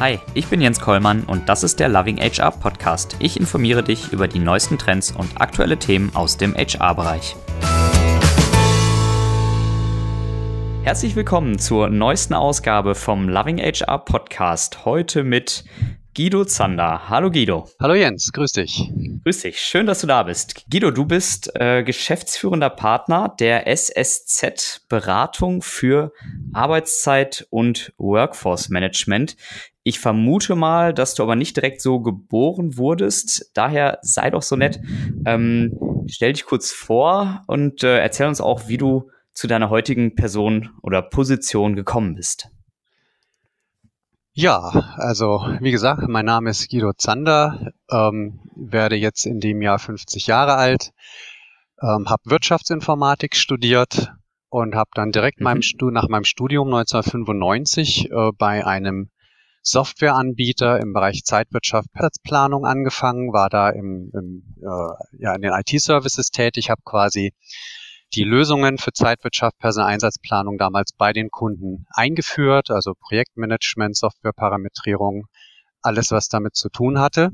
Hi, ich bin Jens Kollmann und das ist der Loving HR Podcast. Ich informiere dich über die neuesten Trends und aktuelle Themen aus dem HR-Bereich. Herzlich willkommen zur neuesten Ausgabe vom Loving HR Podcast. Heute mit Guido Zander. Hallo Guido. Hallo Jens, grüß dich. Grüß dich, schön, dass du da bist. Guido, du bist äh, geschäftsführender Partner der SSZ Beratung für Arbeitszeit und Workforce Management. Ich vermute mal, dass du aber nicht direkt so geboren wurdest. Daher sei doch so nett, ähm, stell dich kurz vor und äh, erzähl uns auch, wie du zu deiner heutigen Person oder Position gekommen bist. Ja, also wie gesagt, mein Name ist Guido Zander, ähm, werde jetzt in dem Jahr 50 Jahre alt, ähm, habe Wirtschaftsinformatik studiert und habe dann direkt mhm. meinem nach meinem Studium 1995 äh, bei einem Softwareanbieter im Bereich Zeitwirtschaft, Platzplanung angefangen, war da im, im äh, ja, in den IT-Services tätig, habe quasi die Lösungen für Zeitwirtschaft, Personaleinsatzplanung damals bei den Kunden eingeführt, also Projektmanagement, Softwareparametrierung, alles, was damit zu tun hatte.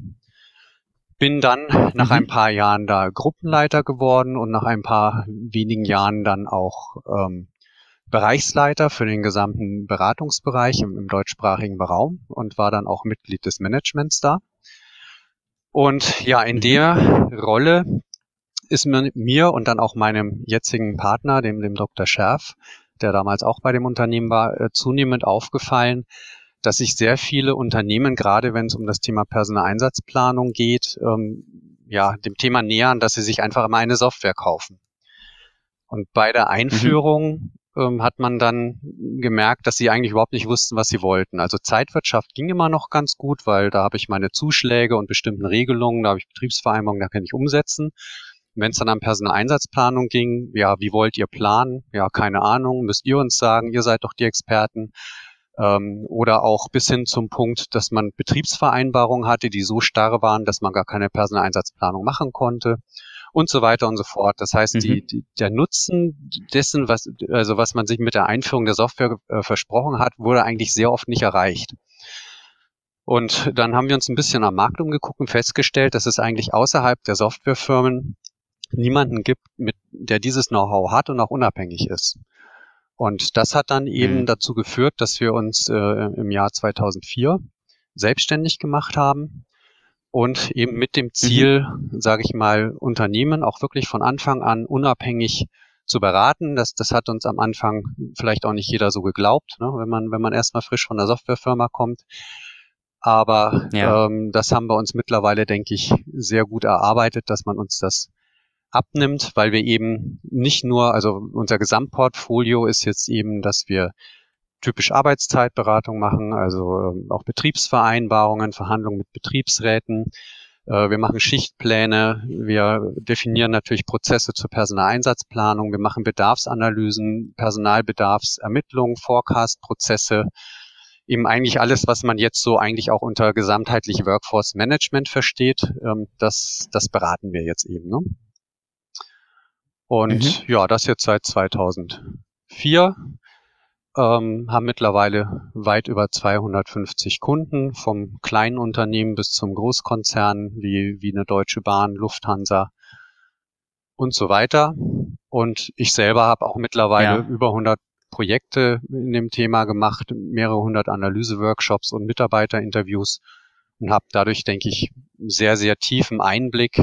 Bin dann nach mhm. ein paar Jahren da Gruppenleiter geworden und nach ein paar wenigen Jahren dann auch ähm, Bereichsleiter für den gesamten Beratungsbereich im, im deutschsprachigen Raum und war dann auch Mitglied des Managements da. Und ja, in mhm. der Rolle ist mir, mir und dann auch meinem jetzigen Partner, dem, dem Dr. Scherf, der damals auch bei dem Unternehmen war, äh, zunehmend aufgefallen, dass sich sehr viele Unternehmen, gerade wenn es um das Thema Personaleinsatzplanung geht, ähm, ja, dem Thema nähern, dass sie sich einfach immer eine Software kaufen. Und bei der mhm. Einführung mhm. Ähm, hat man dann gemerkt, dass sie eigentlich überhaupt nicht wussten, was sie wollten. Also Zeitwirtschaft ging immer noch ganz gut, weil da habe ich meine Zuschläge und bestimmten Regelungen, da habe ich Betriebsvereinbarungen, da kann ich umsetzen. Wenn es dann an Personaleinsatzplanung ging, ja, wie wollt ihr planen? Ja, keine Ahnung, müsst ihr uns sagen, ihr seid doch die Experten. Ähm, oder auch bis hin zum Punkt, dass man Betriebsvereinbarungen hatte, die so starr waren, dass man gar keine Personaleinsatzplanung machen konnte und so weiter und so fort. Das heißt, mhm. die, die, der Nutzen dessen, was, also was man sich mit der Einführung der Software äh, versprochen hat, wurde eigentlich sehr oft nicht erreicht. Und dann haben wir uns ein bisschen am Markt umgeguckt und festgestellt, dass es eigentlich außerhalb der Softwarefirmen niemanden gibt, mit, der dieses Know-how hat und auch unabhängig ist. Und das hat dann eben mhm. dazu geführt, dass wir uns äh, im Jahr 2004 selbstständig gemacht haben und eben mit dem Ziel, mhm. sage ich mal, Unternehmen auch wirklich von Anfang an unabhängig zu beraten. Das, das hat uns am Anfang vielleicht auch nicht jeder so geglaubt, ne? wenn man wenn man erstmal frisch von der Softwarefirma kommt. Aber ja. ähm, das haben wir uns mittlerweile, denke ich, sehr gut erarbeitet, dass man uns das abnimmt, weil wir eben nicht nur, also unser Gesamtportfolio ist jetzt eben, dass wir typisch Arbeitszeitberatung machen, also ähm, auch Betriebsvereinbarungen, Verhandlungen mit Betriebsräten. Äh, wir machen Schichtpläne, wir definieren natürlich Prozesse zur Personaleinsatzplanung, wir machen Bedarfsanalysen, Personalbedarfsermittlung, Forecast-Prozesse, eben eigentlich alles, was man jetzt so eigentlich auch unter gesamtheitlich Workforce Management versteht, ähm, das, das beraten wir jetzt eben. Ne? Und mhm. ja, das jetzt seit 2004. Ähm, haben mittlerweile weit über 250 Kunden, vom kleinen Unternehmen bis zum Großkonzern wie, wie eine Deutsche Bahn, Lufthansa und so weiter. Und ich selber habe auch mittlerweile ja. über 100 Projekte in dem Thema gemacht, mehrere hundert Analyseworkshops und Mitarbeiterinterviews und habe dadurch, denke ich, sehr, sehr tiefen Einblick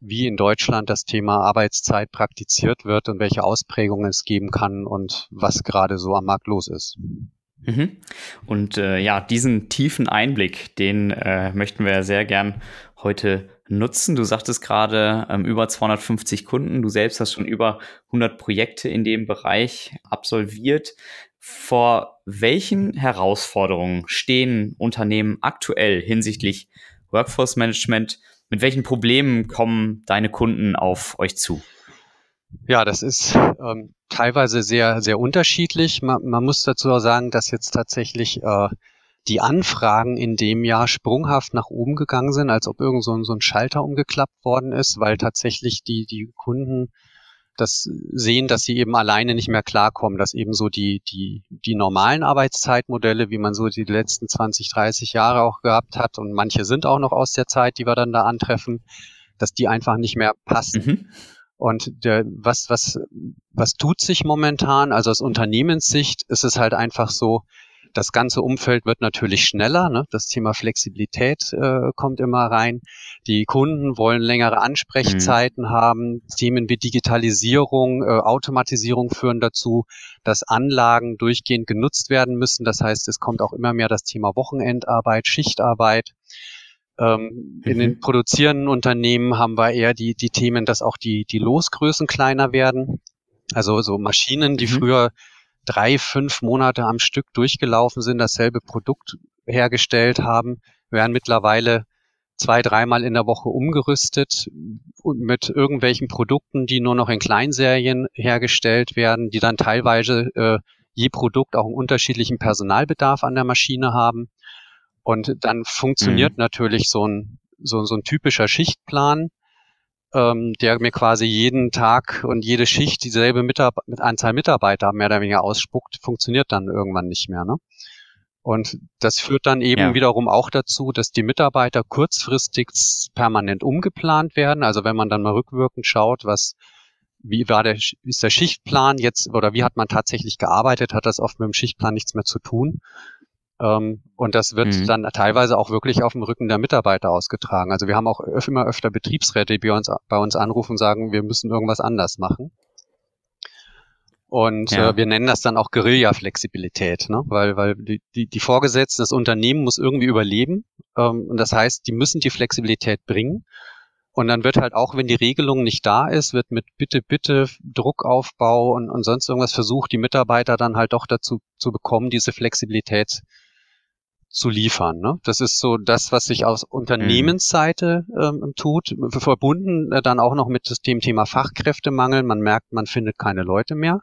wie in Deutschland das Thema Arbeitszeit praktiziert wird und welche Ausprägungen es geben kann und was gerade so am Markt los ist. Mhm. Und äh, ja, diesen tiefen Einblick, den äh, möchten wir sehr gern heute nutzen. Du sagtest gerade ähm, über 250 Kunden. Du selbst hast schon über 100 Projekte in dem Bereich absolviert. Vor welchen Herausforderungen stehen Unternehmen aktuell hinsichtlich Workforce Management mit welchen Problemen kommen deine Kunden auf euch zu? Ja, das ist ähm, teilweise sehr, sehr unterschiedlich. Man, man muss dazu auch sagen, dass jetzt tatsächlich äh, die Anfragen in dem Jahr sprunghaft nach oben gegangen sind, als ob irgend so ein, so ein Schalter umgeklappt worden ist, weil tatsächlich die, die Kunden das sehen, dass sie eben alleine nicht mehr klarkommen, dass eben so die, die, die normalen Arbeitszeitmodelle, wie man so die letzten 20, 30 Jahre auch gehabt hat, und manche sind auch noch aus der Zeit, die wir dann da antreffen, dass die einfach nicht mehr passen. Mhm. Und der, was, was, was tut sich momentan? Also aus Unternehmenssicht ist es halt einfach so, das ganze Umfeld wird natürlich schneller. Ne? Das Thema Flexibilität äh, kommt immer rein. Die Kunden wollen längere Ansprechzeiten mhm. haben. Themen wie Digitalisierung, äh, Automatisierung führen dazu, dass Anlagen durchgehend genutzt werden müssen. Das heißt, es kommt auch immer mehr das Thema Wochenendarbeit, Schichtarbeit. Ähm, mhm. In den produzierenden Unternehmen haben wir eher die, die Themen, dass auch die, die Losgrößen kleiner werden. Also so Maschinen, die mhm. früher drei, fünf Monate am Stück durchgelaufen sind, dasselbe Produkt hergestellt haben, werden mittlerweile zwei, dreimal in der Woche umgerüstet und mit irgendwelchen Produkten, die nur noch in Kleinserien hergestellt werden, die dann teilweise äh, je Produkt auch einen unterschiedlichen Personalbedarf an der Maschine haben. Und dann funktioniert mhm. natürlich so ein, so, so ein typischer Schichtplan ähm, der mir quasi jeden Tag und jede Schicht dieselbe Mitab mit Anzahl Mitarbeiter mehr oder weniger ausspuckt, funktioniert dann irgendwann nicht mehr. Ne? Und das führt dann eben ja. wiederum auch dazu, dass die Mitarbeiter kurzfristig permanent umgeplant werden. Also wenn man dann mal rückwirkend schaut, was wie war der, ist der Schichtplan jetzt oder wie hat man tatsächlich gearbeitet, hat das oft mit dem Schichtplan nichts mehr zu tun. Ähm, und das wird mhm. dann teilweise auch wirklich auf dem Rücken der Mitarbeiter ausgetragen. Also wir haben auch immer öfter Betriebsräte, die bei uns, bei uns anrufen und sagen, wir müssen irgendwas anders machen. Und ja. äh, wir nennen das dann auch Guerilla-Flexibilität, ne? weil, weil die, die, die Vorgesetzten, das Unternehmen muss irgendwie überleben. Ähm, und das heißt, die müssen die Flexibilität bringen. Und dann wird halt auch, wenn die Regelung nicht da ist, wird mit Bitte, Bitte, Druckaufbau und, und sonst irgendwas versucht, die Mitarbeiter dann halt doch dazu zu bekommen, diese Flexibilität zu liefern. Ne? Das ist so das, was sich aus Unternehmensseite ähm, tut, verbunden äh, dann auch noch mit dem Thema Fachkräftemangel. Man merkt, man findet keine Leute mehr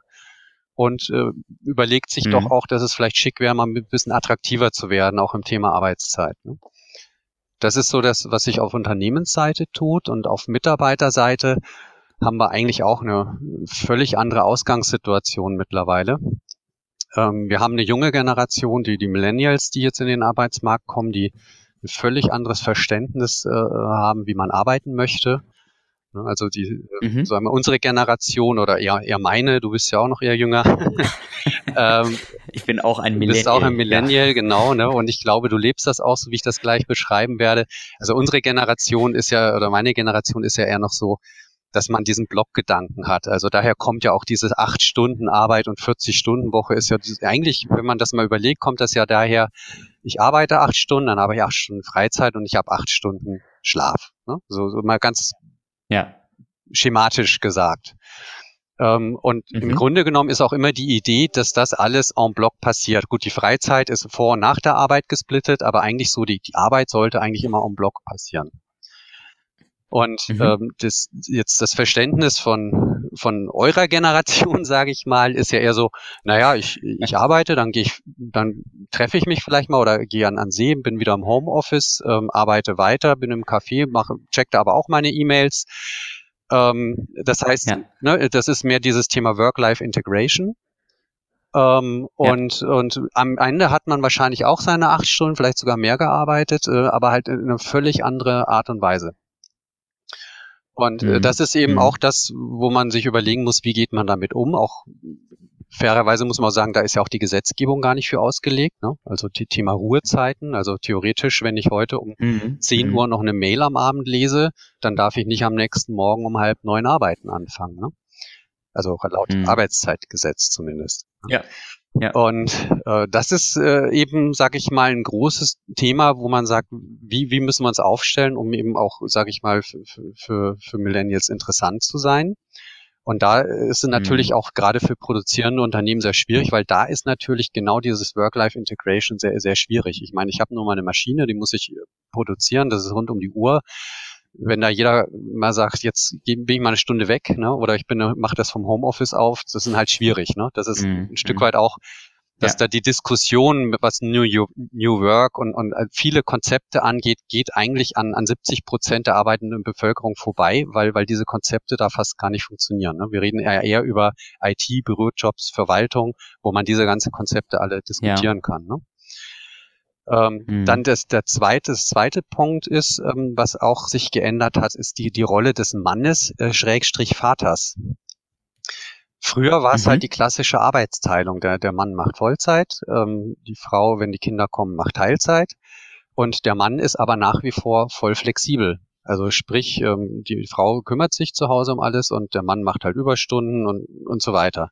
und äh, überlegt sich mhm. doch auch, dass es vielleicht schick wäre, mal ein bisschen attraktiver zu werden, auch im Thema Arbeitszeit. Ne? Das ist so das, was sich auf Unternehmensseite tut und auf Mitarbeiterseite haben wir eigentlich auch eine völlig andere Ausgangssituation mittlerweile. Ähm, wir haben eine junge Generation, die, die Millennials, die jetzt in den Arbeitsmarkt kommen, die ein völlig anderes Verständnis äh, haben, wie man arbeiten möchte. Ne, also die, äh, mhm. sagen wir, unsere Generation oder eher, eher meine, du bist ja auch noch eher jünger. ähm, ich bin auch ein Millennial. Du bist auch ein Millennial, ja. genau, ne? Und ich glaube, du lebst das auch so, wie ich das gleich beschreiben werde. Also unsere Generation ist ja, oder meine Generation ist ja eher noch so, dass man diesen Blockgedanken hat. Also daher kommt ja auch diese acht Stunden Arbeit und 40 Stunden Woche ist ja eigentlich, wenn man das mal überlegt, kommt das ja daher, ich arbeite acht Stunden, dann habe ich acht Stunden Freizeit und ich habe acht Stunden Schlaf. Ne? So, so mal ganz ja. schematisch gesagt. Ähm, und mhm. im Grunde genommen ist auch immer die Idee, dass das alles en bloc passiert. Gut, die Freizeit ist vor und nach der Arbeit gesplittet, aber eigentlich so, die, die Arbeit sollte eigentlich immer en bloc passieren. Und mhm. ähm, das, jetzt das Verständnis von, von eurer Generation, sage ich mal, ist ja eher so, naja, ich, ich arbeite, dann gehe ich, dann treffe ich mich vielleicht mal oder gehe an, an See, bin wieder im Homeoffice, ähm, arbeite weiter, bin im Café, mache, check da aber auch meine E-Mails. Ähm, das heißt, ja. ne, das ist mehr dieses Thema Work-Life-Integration. Ähm, ja. und, und am Ende hat man wahrscheinlich auch seine acht Stunden, vielleicht sogar mehr gearbeitet, äh, aber halt in eine völlig andere Art und Weise. Und äh, mhm. das ist eben mhm. auch das, wo man sich überlegen muss, wie geht man damit um. Auch fairerweise muss man auch sagen, da ist ja auch die Gesetzgebung gar nicht für ausgelegt. Ne? Also die Thema Ruhezeiten. Also theoretisch, wenn ich heute um mhm. 10 mhm. Uhr noch eine Mail am Abend lese, dann darf ich nicht am nächsten Morgen um halb neun arbeiten anfangen. Ne? Also laut mhm. Arbeitszeitgesetz zumindest. Ja. Ja. Und äh, das ist äh, eben, sage ich mal, ein großes Thema, wo man sagt, wie, wie müssen wir uns aufstellen, um eben auch, sage ich mal, für, für, Millennials interessant zu sein. Und da ist es natürlich mhm. auch gerade für produzierende Unternehmen sehr schwierig, weil da ist natürlich genau dieses Work-Life-Integration sehr, sehr schwierig. Ich meine, ich habe nur mal eine Maschine, die muss ich produzieren, das ist rund um die Uhr wenn da jeder mal sagt, jetzt bin ich mal eine Stunde weg, ne, oder ich bin mache das vom Homeoffice auf, das ist halt schwierig, ne? Das ist mhm. ein Stück mhm. weit auch dass ja. da die Diskussion, was New, New Work und, und äh, viele Konzepte angeht, geht eigentlich an, an 70 Prozent der arbeitenden Bevölkerung vorbei, weil, weil diese Konzepte da fast gar nicht funktionieren. Ne? Wir reden eher, eher über IT, Bürojobs, Verwaltung, wo man diese ganzen Konzepte alle diskutieren ja. kann. Ne? Ähm, mhm. Dann das, der zweite, das zweite Punkt ist, ähm, was auch sich geändert hat, ist die, die Rolle des Mannes, äh, Schrägstrich Vaters. Früher war es halt mhm. halt die klassische Arbeitsteilung. Der, der Mann macht Vollzeit, ähm, die Frau, wenn die Kinder kommen, macht Teilzeit. Und der Mann ist aber nach wie vor voll flexibel. Also sprich, ähm, die Frau kümmert sich zu Hause um alles und der Mann macht halt Überstunden und, und so weiter.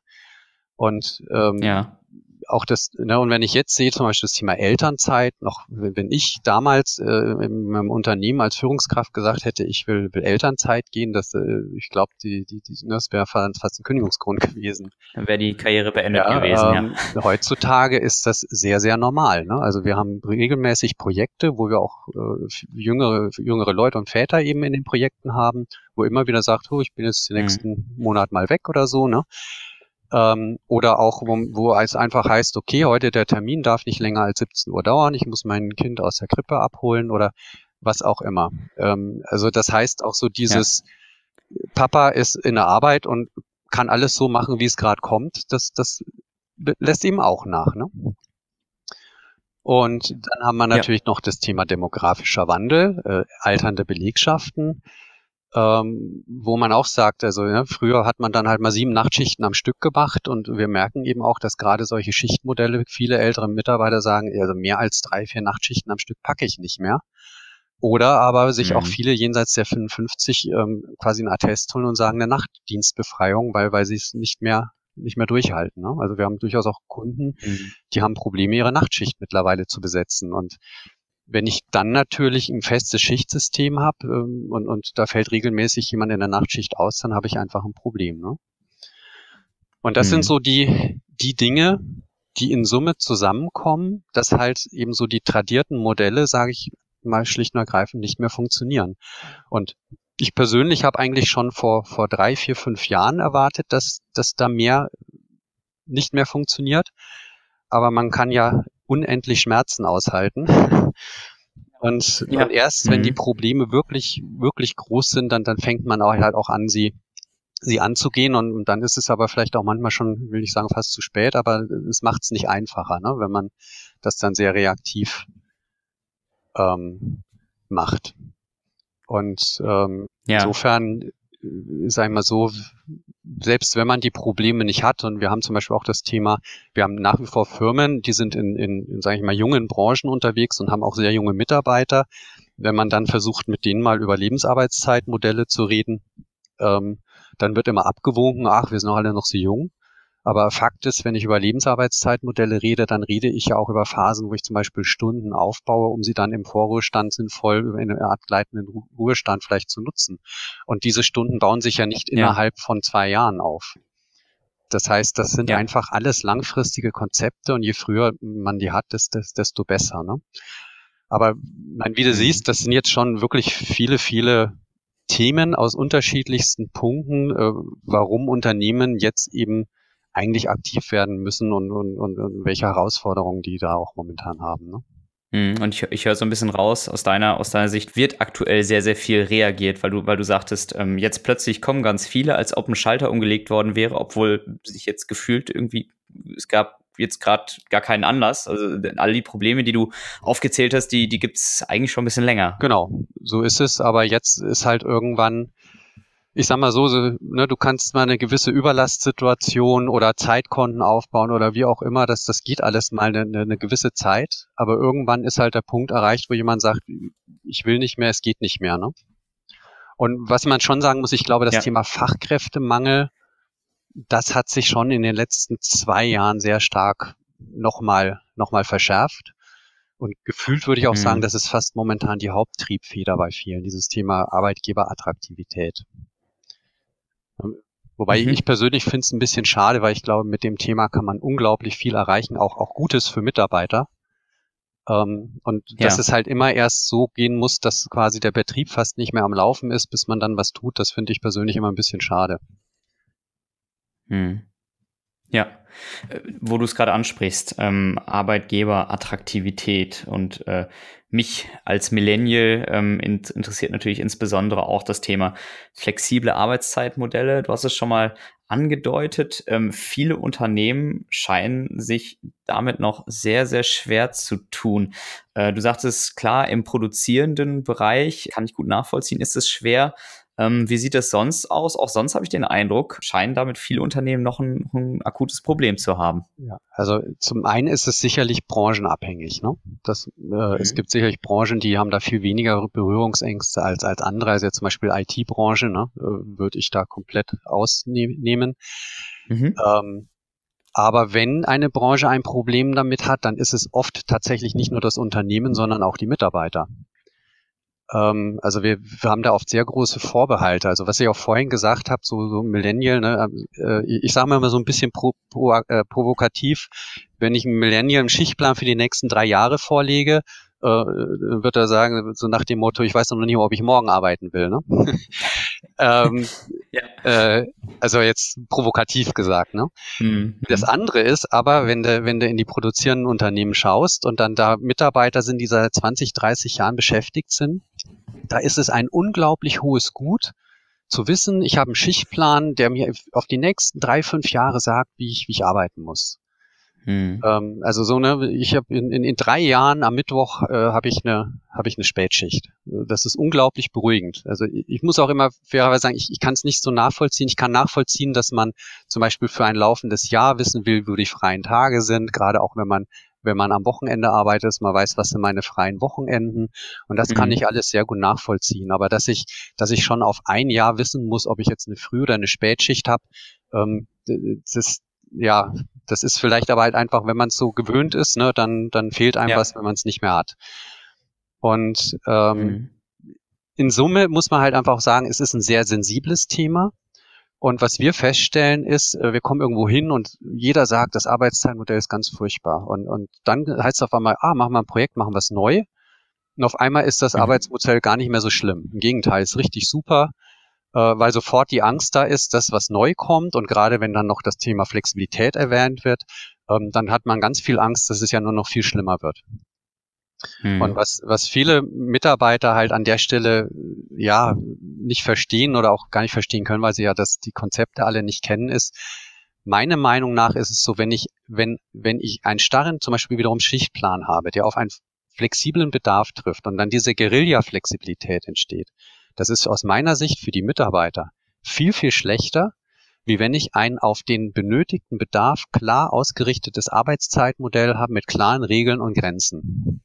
Und ähm, ja auch das, ne, und wenn ich jetzt sehe, zum Beispiel das Thema Elternzeit, noch, wenn ich damals äh, in meinem Unternehmen als Führungskraft gesagt hätte, ich will, will Elternzeit gehen, das, äh, ich glaube, die, die, die, das wäre fast ein Kündigungsgrund gewesen. Dann wäre die Karriere beendet ja, gewesen, ähm, ja. Heutzutage ist das sehr, sehr normal. Ne? Also wir haben regelmäßig Projekte, wo wir auch äh, jüngere, jüngere Leute und Väter eben in den Projekten haben, wo immer wieder sagt, oh, ich bin jetzt den mhm. nächsten mhm. Monat mal weg oder so, ne? Ähm, oder auch, wo, wo es einfach heißt, okay, heute der Termin darf nicht länger als 17 Uhr dauern, ich muss mein Kind aus der Krippe abholen oder was auch immer. Ähm, also das heißt auch so dieses, ja. Papa ist in der Arbeit und kann alles so machen, wie es gerade kommt, das, das lässt ihm auch nach. Ne? Und dann haben wir natürlich ja. noch das Thema demografischer Wandel, äh, alternde Belegschaften ähm, wo man auch sagt, also ja, früher hat man dann halt mal sieben Nachtschichten am Stück gemacht und wir merken eben auch, dass gerade solche Schichtmodelle viele ältere Mitarbeiter sagen, also mehr als drei, vier Nachtschichten am Stück packe ich nicht mehr. Oder aber sich mhm. auch viele jenseits der 55 ähm, quasi einen Attest holen und sagen eine Nachtdienstbefreiung, weil, weil sie es nicht mehr nicht mehr durchhalten. Ne? Also wir haben durchaus auch Kunden, mhm. die haben Probleme, ihre Nachtschicht mittlerweile zu besetzen. Und wenn ich dann natürlich ein festes Schichtsystem habe ähm, und, und da fällt regelmäßig jemand in der Nachtschicht aus, dann habe ich einfach ein Problem. Ne? Und das mhm. sind so die, die Dinge, die in Summe zusammenkommen, dass halt eben so die tradierten Modelle, sage ich mal schlicht und ergreifend, nicht mehr funktionieren. Und ich persönlich habe eigentlich schon vor, vor drei, vier, fünf Jahren erwartet, dass, dass da mehr nicht mehr funktioniert. Aber man kann ja unendlich Schmerzen aushalten. Und, ja. und erst, wenn mhm. die Probleme wirklich, wirklich groß sind, dann, dann fängt man auch halt auch an, sie, sie anzugehen. Und, und dann ist es aber vielleicht auch manchmal schon, will ich sagen, fast zu spät, aber es macht es nicht einfacher, ne, wenn man das dann sehr reaktiv ähm, macht. Und ähm, ja. insofern sag ich mal so, selbst wenn man die Probleme nicht hat, und wir haben zum Beispiel auch das Thema, wir haben nach wie vor Firmen, die sind in, in, in sage ich mal, jungen Branchen unterwegs und haben auch sehr junge Mitarbeiter. Wenn man dann versucht, mit denen mal über Lebensarbeitszeitmodelle zu reden, ähm, dann wird immer abgewunken, ach, wir sind doch alle noch so jung. Aber Fakt ist, wenn ich über Lebensarbeitszeitmodelle rede, dann rede ich ja auch über Phasen, wo ich zum Beispiel Stunden aufbaue, um sie dann im Vorruhestand sinnvoll in einer Art gleitenden Ruhestand vielleicht zu nutzen. Und diese Stunden bauen sich ja nicht ja. innerhalb von zwei Jahren auf. Das heißt, das sind ja. einfach alles langfristige Konzepte und je früher man die hat, desto besser. Ne? Aber mein, wie du mhm. siehst, das sind jetzt schon wirklich viele, viele Themen aus unterschiedlichsten Punkten, äh, warum Unternehmen jetzt eben eigentlich aktiv werden müssen und, und, und, und welche Herausforderungen die da auch momentan haben. Ne? Mhm, und ich, ich höre so ein bisschen raus, aus deiner, aus deiner Sicht wird aktuell sehr, sehr viel reagiert, weil du, weil du sagtest, ähm, jetzt plötzlich kommen ganz viele, als ob ein Schalter umgelegt worden wäre, obwohl sich jetzt gefühlt irgendwie, es gab jetzt gerade gar keinen Anlass. Also all die Probleme, die du aufgezählt hast, die, die gibt's eigentlich schon ein bisschen länger. Genau, so ist es, aber jetzt ist halt irgendwann ich sag mal so, so ne, du kannst mal eine gewisse Überlastsituation oder Zeitkonten aufbauen oder wie auch immer, das, das geht alles mal eine, eine gewisse Zeit, aber irgendwann ist halt der Punkt erreicht, wo jemand sagt, ich will nicht mehr, es geht nicht mehr. Ne? Und was man schon sagen muss, ich glaube, das ja. Thema Fachkräftemangel, das hat sich schon in den letzten zwei Jahren sehr stark nochmal noch mal verschärft. Und gefühlt würde ich auch mhm. sagen, das ist fast momentan die Haupttriebfeder bei vielen, dieses Thema Arbeitgeberattraktivität. Wobei mhm. ich persönlich finde es ein bisschen schade, weil ich glaube, mit dem Thema kann man unglaublich viel erreichen, auch, auch Gutes für Mitarbeiter. Ähm, und ja. dass es halt immer erst so gehen muss, dass quasi der Betrieb fast nicht mehr am Laufen ist, bis man dann was tut, das finde ich persönlich immer ein bisschen schade. Mhm. Ja, Äh, wo du es gerade ansprichst, ähm, Arbeitgeberattraktivität und äh, mich als Millennial ähm, interessiert natürlich insbesondere auch das Thema flexible Arbeitszeitmodelle. Du hast es schon mal angedeutet. Ähm, viele Unternehmen scheinen sich damit noch sehr, sehr schwer zu tun. Äh, du sagtest, klar, im produzierenden Bereich kann ich gut nachvollziehen, ist es schwer. Ähm, wie sieht es sonst aus? Auch sonst habe ich den Eindruck, scheinen damit viele Unternehmen noch ein, ein, akutes Problem zu haben. Ja, also zum einen ist es sicherlich branchenabhängig. Ne? Das, äh, mhm. Es gibt sicherlich Branchen, die haben da viel weniger Berührungsängste als, als andere. Also jetzt zum Beispiel IT-Branche, ne? äh, würde ich da komplett ausnehmen. Mhm. Ähm, aber wenn eine Branche ein Problem damit hat, dann ist es oft tatsächlich nicht nur das Unternehmen, sondern auch die Mitarbeiter. Ähm, also wir, wir haben da oft sehr große Vorbehalte. Also was ich auch vorhin gesagt habe, so, so Millennial, ne, äh, ich sage mal so ein bisschen pro, pro, äh, provokativ, wenn ich ein Millennial im Schichtplan für die nächsten drei Jahre vorlege, äh, wird er sagen, so nach dem Motto, ich weiß noch nicht, ob ich morgen arbeiten will. Ne? ähm, ja. äh, also jetzt provokativ gesagt. Ne? Mhm. Das andere ist aber, wenn du, wenn du in die produzierenden Unternehmen schaust und dann da Mitarbeiter sind, die seit 20, 30 Jahren beschäftigt sind, da ist es ein unglaublich hohes Gut, zu wissen, ich habe einen Schichtplan, der mir auf die nächsten drei, fünf Jahre sagt, wie ich, wie ich arbeiten muss. Hm. Ähm, also so ne, ich habe in, in, in drei Jahren am Mittwoch äh, habe ich eine habe ich eine Spätschicht. Das ist unglaublich beruhigend. Also ich, ich muss auch immer fairerweise sagen, ich, ich kann es nicht so nachvollziehen. Ich kann nachvollziehen, dass man zum Beispiel für ein laufendes Jahr wissen will, wo die freien Tage sind, gerade auch wenn man wenn man am Wochenende arbeitet, man weiß, was sind meine freien Wochenenden. Und das mhm. kann ich alles sehr gut nachvollziehen. Aber dass ich, dass ich schon auf ein Jahr wissen muss, ob ich jetzt eine Früh- oder eine Spätschicht habe, ähm, das, ja, das ist vielleicht aber halt einfach, wenn man es so gewöhnt ist, ne, dann, dann fehlt einem ja. was, wenn man es nicht mehr hat. Und ähm, mhm. in Summe muss man halt einfach sagen, es ist ein sehr sensibles Thema. Und was wir feststellen ist, äh, wir kommen irgendwo hin und jeder sagt, das Arbeitszeitmodell ist ganz furchtbar. Und, und dann heißt es auf einmal, ah, machen wir ein Projekt, machen wir es neu. Und auf einmal ist das mhm. Arbeitsmodell gar nicht mehr so schlimm. Im Gegenteil, ist richtig super weil sofort die Angst da ist, dass was neu kommt und gerade wenn dann noch das Thema Flexibilität erwähnt wird, ähm, dann hat man ganz viel Angst, dass es ja nur noch viel schlimmer wird. Hm. Und was, was viele Mitarbeiter halt an der Stelle ja nicht verstehen oder auch gar nicht verstehen können, weil sie ja das, die Konzepte alle nicht kennen, ist, meine Meinung nach ist es so, wenn ich, wenn, wenn ich einen starren, zum Beispiel wiederum Schichtplan habe, der auf einen flexiblen Bedarf trifft und dann diese Guerilla-Flexibilität entsteht, das ist aus meiner Sicht für die Mitarbeiter viel, viel schlechter, wie wenn ich ein auf den benötigten Bedarf klar ausgerichtetes Arbeitszeitmodell habe mit klaren Regeln und Grenzen.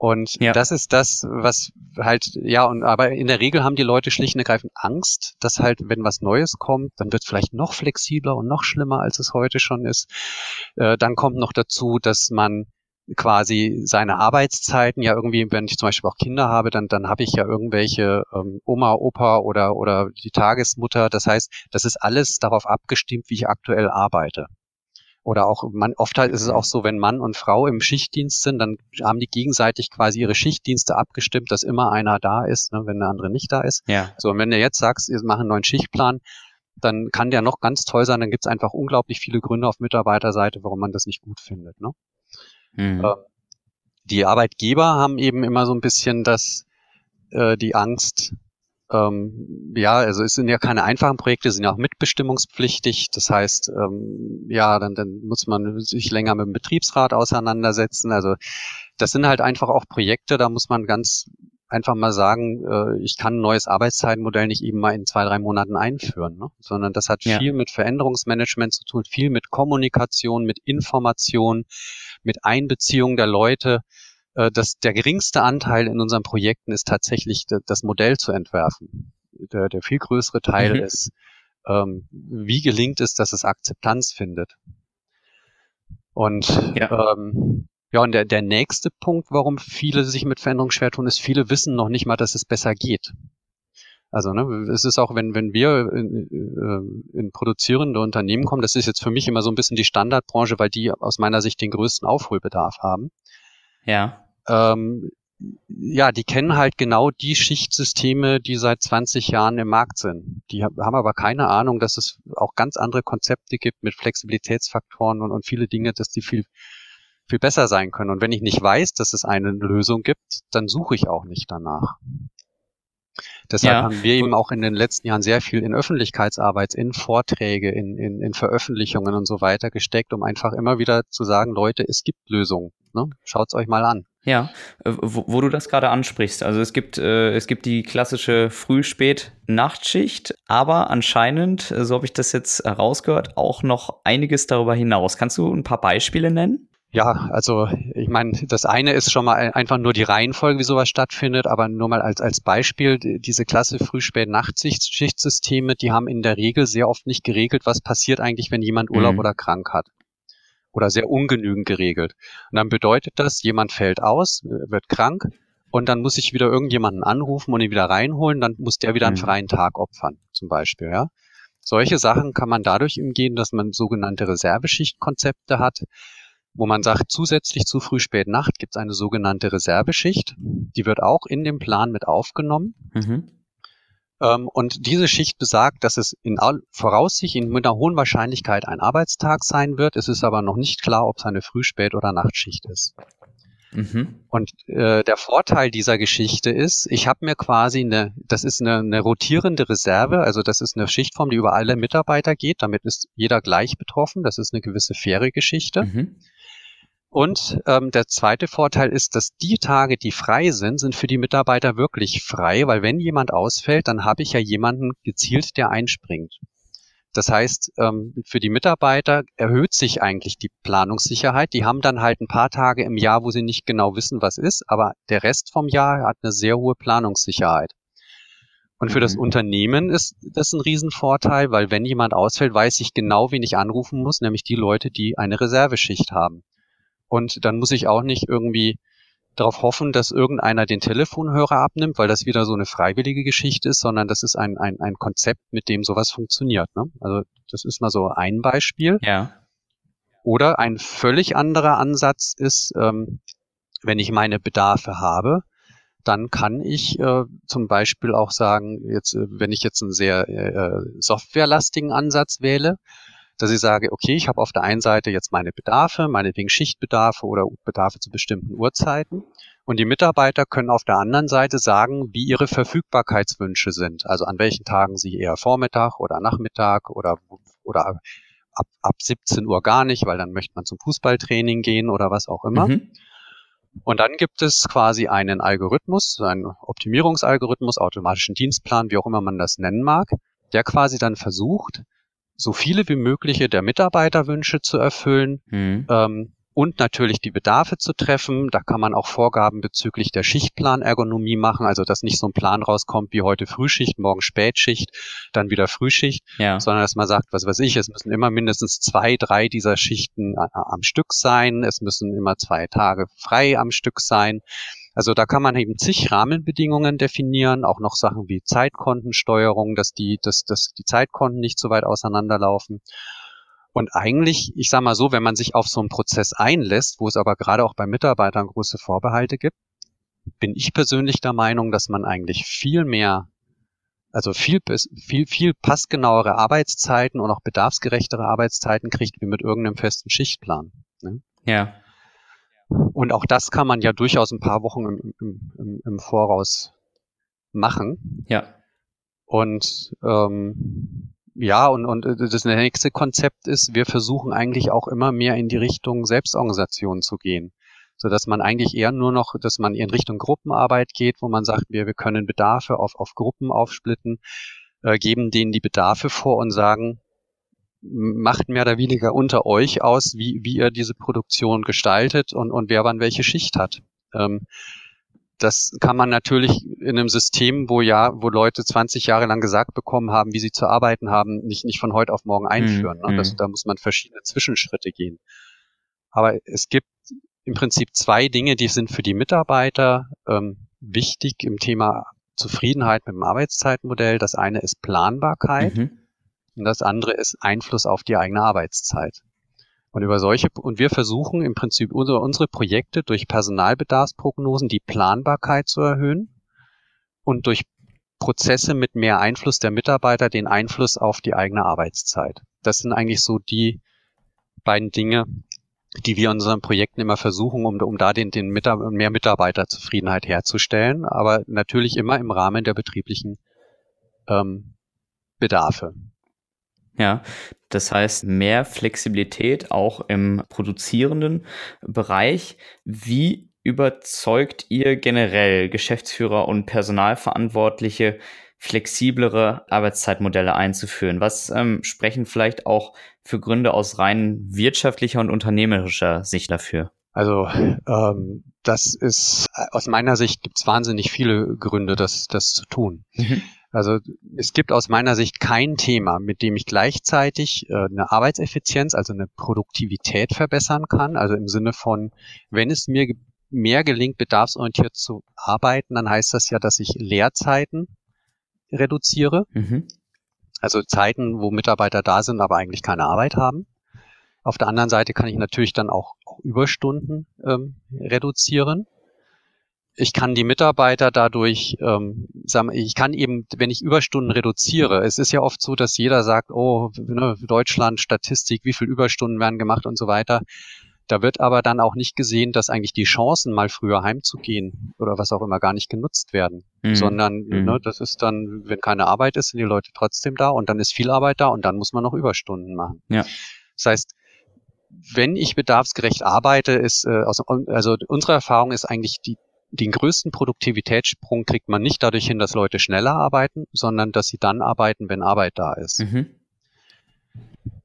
Und ja. das ist das, was halt, ja, und aber in der Regel haben die Leute schlicht und ergreifend Angst, dass halt, wenn was Neues kommt, dann wird es vielleicht noch flexibler und noch schlimmer, als es heute schon ist. Äh, dann kommt noch dazu, dass man quasi seine Arbeitszeiten ja irgendwie, wenn ich zum Beispiel auch Kinder habe, dann, dann habe ich ja irgendwelche ähm, Oma, Opa oder, oder die Tagesmutter. Das heißt, das ist alles darauf abgestimmt, wie ich aktuell arbeite. Oder auch, man, oft halt ist es auch so, wenn Mann und Frau im Schichtdienst sind, dann haben die gegenseitig quasi ihre Schichtdienste abgestimmt, dass immer einer da ist, ne, wenn der andere nicht da ist. Ja. So, und wenn du jetzt sagst, wir machen einen neuen Schichtplan, dann kann der noch ganz toll sein, dann gibt es einfach unglaublich viele Gründe auf Mitarbeiterseite, warum man das nicht gut findet. Ne? Mhm. Äh, die Arbeitgeber haben eben immer so ein bisschen das, äh, die Angst, ähm, ja, also es sind ja keine einfachen Projekte, sind ja auch mitbestimmungspflichtig. Das heißt, ähm, ja, dann, dann muss man sich länger mit dem Betriebsrat auseinandersetzen. Also das sind halt einfach auch Projekte, da muss man ganz einfach mal sagen, äh, ich kann ein neues Arbeitszeitmodell nicht eben mal in zwei, drei Monaten einführen, ne? sondern das hat ja. viel mit Veränderungsmanagement zu tun, viel mit Kommunikation, mit Information, mit Einbeziehung der Leute. Äh, das, der geringste Anteil in unseren Projekten ist tatsächlich das Modell zu entwerfen. Der, der viel größere Teil mhm. ist, ähm, wie gelingt es, dass es Akzeptanz findet. Und ja. ähm, ja, und der, der nächste Punkt, warum viele sich mit Veränderung schwer tun, ist, viele wissen noch nicht mal, dass es besser geht. Also ne, es ist auch, wenn, wenn wir in, äh, in produzierende Unternehmen kommen, das ist jetzt für mich immer so ein bisschen die Standardbranche, weil die aus meiner Sicht den größten Aufholbedarf haben. Ja. Ähm, ja, die kennen halt genau die Schichtsysteme, die seit 20 Jahren im Markt sind. Die haben aber keine Ahnung, dass es auch ganz andere Konzepte gibt mit Flexibilitätsfaktoren und, und viele Dinge, dass die viel, viel besser sein können. Und wenn ich nicht weiß, dass es eine Lösung gibt, dann suche ich auch nicht danach. Deshalb ja. haben wir eben auch in den letzten Jahren sehr viel in Öffentlichkeitsarbeit, in Vorträge, in, in, in Veröffentlichungen und so weiter gesteckt, um einfach immer wieder zu sagen, Leute, es gibt Lösungen. Ne? Schaut's euch mal an. Ja, äh, wo, wo, du das gerade ansprichst. Also es gibt, äh, es gibt die klassische Früh-Spät-Nachtschicht, aber anscheinend, äh, so habe ich das jetzt herausgehört, auch noch einiges darüber hinaus. Kannst du ein paar Beispiele nennen? Ja, also ich meine, das eine ist schon mal einfach nur die Reihenfolge, wie sowas stattfindet, aber nur mal als, als Beispiel, diese Klasse Früh-Spät-Nacht-Schichtsysteme, die haben in der Regel sehr oft nicht geregelt, was passiert eigentlich, wenn jemand Urlaub mhm. oder krank hat. Oder sehr ungenügend geregelt. Und dann bedeutet das, jemand fällt aus, wird krank und dann muss ich wieder irgendjemanden anrufen und ihn wieder reinholen, dann muss der wieder einen mhm. freien Tag opfern, zum Beispiel, ja. Solche Sachen kann man dadurch umgehen, dass man sogenannte Reserveschichtkonzepte hat wo man sagt, zusätzlich zu früh, spät, Nacht gibt es eine sogenannte Reserveschicht. Die wird auch in dem Plan mit aufgenommen. Mhm. Ähm, und diese Schicht besagt, dass es in voraussicht in, mit einer hohen Wahrscheinlichkeit ein Arbeitstag sein wird. Es ist aber noch nicht klar, ob es eine Früh-, Spät- oder Nachtschicht ist. Mhm. Und äh, der Vorteil dieser Geschichte ist, ich habe mir quasi eine, das ist eine, eine rotierende Reserve, also das ist eine Schichtform, die über alle Mitarbeiter geht, damit ist jeder gleich betroffen, das ist eine gewisse faire Geschichte. Mhm. Und ähm, der zweite Vorteil ist, dass die Tage, die frei sind, sind für die Mitarbeiter wirklich frei, weil wenn jemand ausfällt, dann habe ich ja jemanden gezielt, der einspringt. Das heißt, ähm, für die Mitarbeiter erhöht sich eigentlich die Planungssicherheit. Die haben dann halt ein paar Tage im Jahr, wo sie nicht genau wissen, was ist, aber der Rest vom Jahr hat eine sehr hohe Planungssicherheit. Und für mhm. das Unternehmen ist das ein Riesenvorteil, weil wenn jemand ausfällt, weiß ich genau, wen ich anrufen muss, nämlich die Leute, die eine Reserveschicht haben. Und dann muss ich auch nicht irgendwie darauf hoffen, dass irgendeiner den Telefonhörer abnimmt, weil das wieder so eine freiwillige Geschichte ist, sondern das ist ein, ein, ein Konzept, mit dem sowas funktioniert. Ne? Also das ist mal so ein Beispiel. Ja. Oder ein völlig anderer Ansatz ist, ähm, wenn ich meine Bedarfe habe, dann kann ich äh, zum Beispiel auch sagen, jetzt, äh, wenn ich jetzt einen sehr äh, softwarelastigen Ansatz wähle, dass ich sage, okay, ich habe auf der einen Seite jetzt meine Bedarfe, meinetwegen Schichtbedarfe oder Bedarfe zu bestimmten Uhrzeiten. Und die Mitarbeiter können auf der anderen Seite sagen, wie ihre Verfügbarkeitswünsche sind. Also an welchen Tagen sie eher Vormittag oder Nachmittag oder, oder ab, ab 17 Uhr gar nicht, weil dann möchte man zum Fußballtraining gehen oder was auch immer. Mhm. Und dann gibt es quasi einen Algorithmus, einen Optimierungsalgorithmus, automatischen Dienstplan, wie auch immer man das nennen mag, der quasi dann versucht, so viele wie mögliche der Mitarbeiterwünsche zu erfüllen mhm. ähm, und natürlich die Bedarfe zu treffen. Da kann man auch Vorgaben bezüglich der Schichtplanergonomie machen, also dass nicht so ein Plan rauskommt wie heute Frühschicht, morgen Spätschicht, dann wieder Frühschicht, ja. sondern dass man sagt, was weiß ich, es müssen immer mindestens zwei, drei dieser Schichten am Stück sein, es müssen immer zwei Tage frei am Stück sein. Also da kann man eben zig Rahmenbedingungen definieren, auch noch Sachen wie Zeitkontensteuerung, dass die, dass, dass die Zeitkonten nicht so weit auseinanderlaufen. Und eigentlich, ich sage mal so, wenn man sich auf so einen Prozess einlässt, wo es aber gerade auch bei Mitarbeitern große Vorbehalte gibt, bin ich persönlich der Meinung, dass man eigentlich viel mehr, also viel, viel, viel passgenauere Arbeitszeiten und auch bedarfsgerechtere Arbeitszeiten kriegt, wie mit irgendeinem festen Schichtplan. Ne? Ja. Und auch das kann man ja durchaus ein paar Wochen im, im, im, im Voraus machen. Ja. Und ähm, ja, und, und das nächste Konzept ist, wir versuchen eigentlich auch immer mehr in die Richtung Selbstorganisation zu gehen. So dass man eigentlich eher nur noch, dass man in Richtung Gruppenarbeit geht, wo man sagt, wir, wir können Bedarfe auf, auf Gruppen aufsplitten, äh, geben denen die Bedarfe vor und sagen, macht mehr oder weniger unter euch aus, wie, wie ihr diese Produktion gestaltet und, und wer wann welche Schicht hat. Ähm, das kann man natürlich in einem System, wo ja, wo Leute 20 Jahre lang gesagt bekommen haben, wie sie zu arbeiten haben, nicht, nicht von heute auf morgen mhm, einführen. Mhm. Ne? Das, da muss man verschiedene Zwischenschritte gehen. Aber es gibt im Prinzip zwei Dinge, die sind für die Mitarbeiter ähm, wichtig im Thema Zufriedenheit mit dem Arbeitszeitmodell. Das eine ist Planbarkeit. Mhm. Und das andere ist Einfluss auf die eigene Arbeitszeit. Und über solche, und wir versuchen im Prinzip unsere, unsere Projekte durch Personalbedarfsprognosen die Planbarkeit zu erhöhen und durch Prozesse mit mehr Einfluss der Mitarbeiter den Einfluss auf die eigene Arbeitszeit. Das sind eigentlich so die beiden Dinge, die wir in unseren Projekten immer versuchen, um, um da den, den Mitar mehr Mitarbeiterzufriedenheit herzustellen, aber natürlich immer im Rahmen der betrieblichen ähm, Bedarfe. Ja, das heißt mehr Flexibilität auch im produzierenden Bereich. Wie überzeugt ihr generell Geschäftsführer und Personalverantwortliche, flexiblere Arbeitszeitmodelle einzuführen? Was ähm, sprechen vielleicht auch für Gründe aus rein wirtschaftlicher und unternehmerischer Sicht dafür? Also ähm, das ist aus meiner Sicht gibt es wahnsinnig viele Gründe, das, das zu tun. Also es gibt aus meiner Sicht kein Thema, mit dem ich gleichzeitig äh, eine Arbeitseffizienz, also eine Produktivität verbessern kann. Also im Sinne von, wenn es mir mehr gelingt, bedarfsorientiert zu arbeiten, dann heißt das ja, dass ich Leerzeiten reduziere. Mhm. Also Zeiten, wo Mitarbeiter da sind, aber eigentlich keine Arbeit haben. Auf der anderen Seite kann ich natürlich dann auch, auch Überstunden ähm, reduzieren ich kann die Mitarbeiter dadurch, ähm, ich kann eben, wenn ich Überstunden reduziere, es ist ja oft so, dass jeder sagt, oh, ne, Deutschland, Statistik, wie viel Überstunden werden gemacht und so weiter. Da wird aber dann auch nicht gesehen, dass eigentlich die Chancen, mal früher heimzugehen oder was auch immer, gar nicht genutzt werden. Mhm. Sondern mhm. Ne, das ist dann, wenn keine Arbeit ist, sind die Leute trotzdem da und dann ist viel Arbeit da und dann muss man noch Überstunden machen. Ja. Das heißt, wenn ich bedarfsgerecht arbeite, ist äh, also, also unsere Erfahrung ist eigentlich die den größten Produktivitätssprung kriegt man nicht dadurch hin, dass Leute schneller arbeiten, sondern dass sie dann arbeiten, wenn Arbeit da ist. Mhm.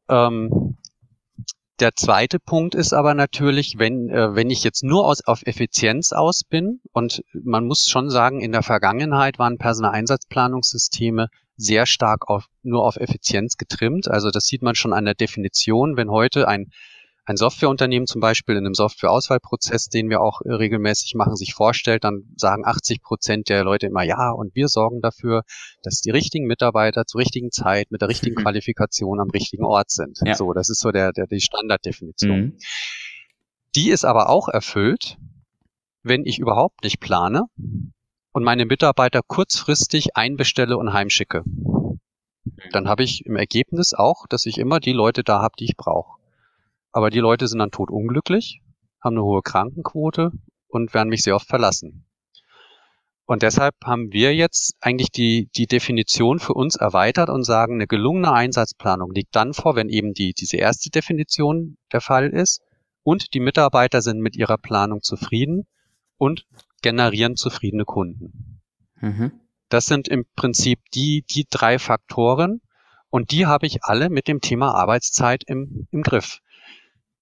Ähm, der zweite Punkt ist aber natürlich, wenn, äh, wenn ich jetzt nur aus, auf Effizienz aus bin, und man muss schon sagen, in der Vergangenheit waren Personaleinsatzplanungssysteme sehr stark auf, nur auf Effizienz getrimmt. Also das sieht man schon an der Definition. Wenn heute ein ein Softwareunternehmen zum Beispiel in einem Softwareauswahlprozess, den wir auch äh, regelmäßig machen, sich vorstellt, dann sagen 80 Prozent der Leute immer ja und wir sorgen dafür, dass die richtigen Mitarbeiter zur richtigen Zeit mit der richtigen mhm. Qualifikation am richtigen Ort sind. Ja. So, das ist so der, der die Standarddefinition. Mhm. Die ist aber auch erfüllt, wenn ich überhaupt nicht plane und meine Mitarbeiter kurzfristig einbestelle und heimschicke. Dann habe ich im Ergebnis auch, dass ich immer die Leute da habe, die ich brauche. Aber die Leute sind dann totunglücklich, haben eine hohe Krankenquote und werden mich sehr oft verlassen. Und deshalb haben wir jetzt eigentlich die, die Definition für uns erweitert und sagen, eine gelungene Einsatzplanung liegt dann vor, wenn eben die, diese erste Definition der Fall ist und die Mitarbeiter sind mit ihrer Planung zufrieden und generieren zufriedene Kunden. Mhm. Das sind im Prinzip die, die drei Faktoren und die habe ich alle mit dem Thema Arbeitszeit im, im Griff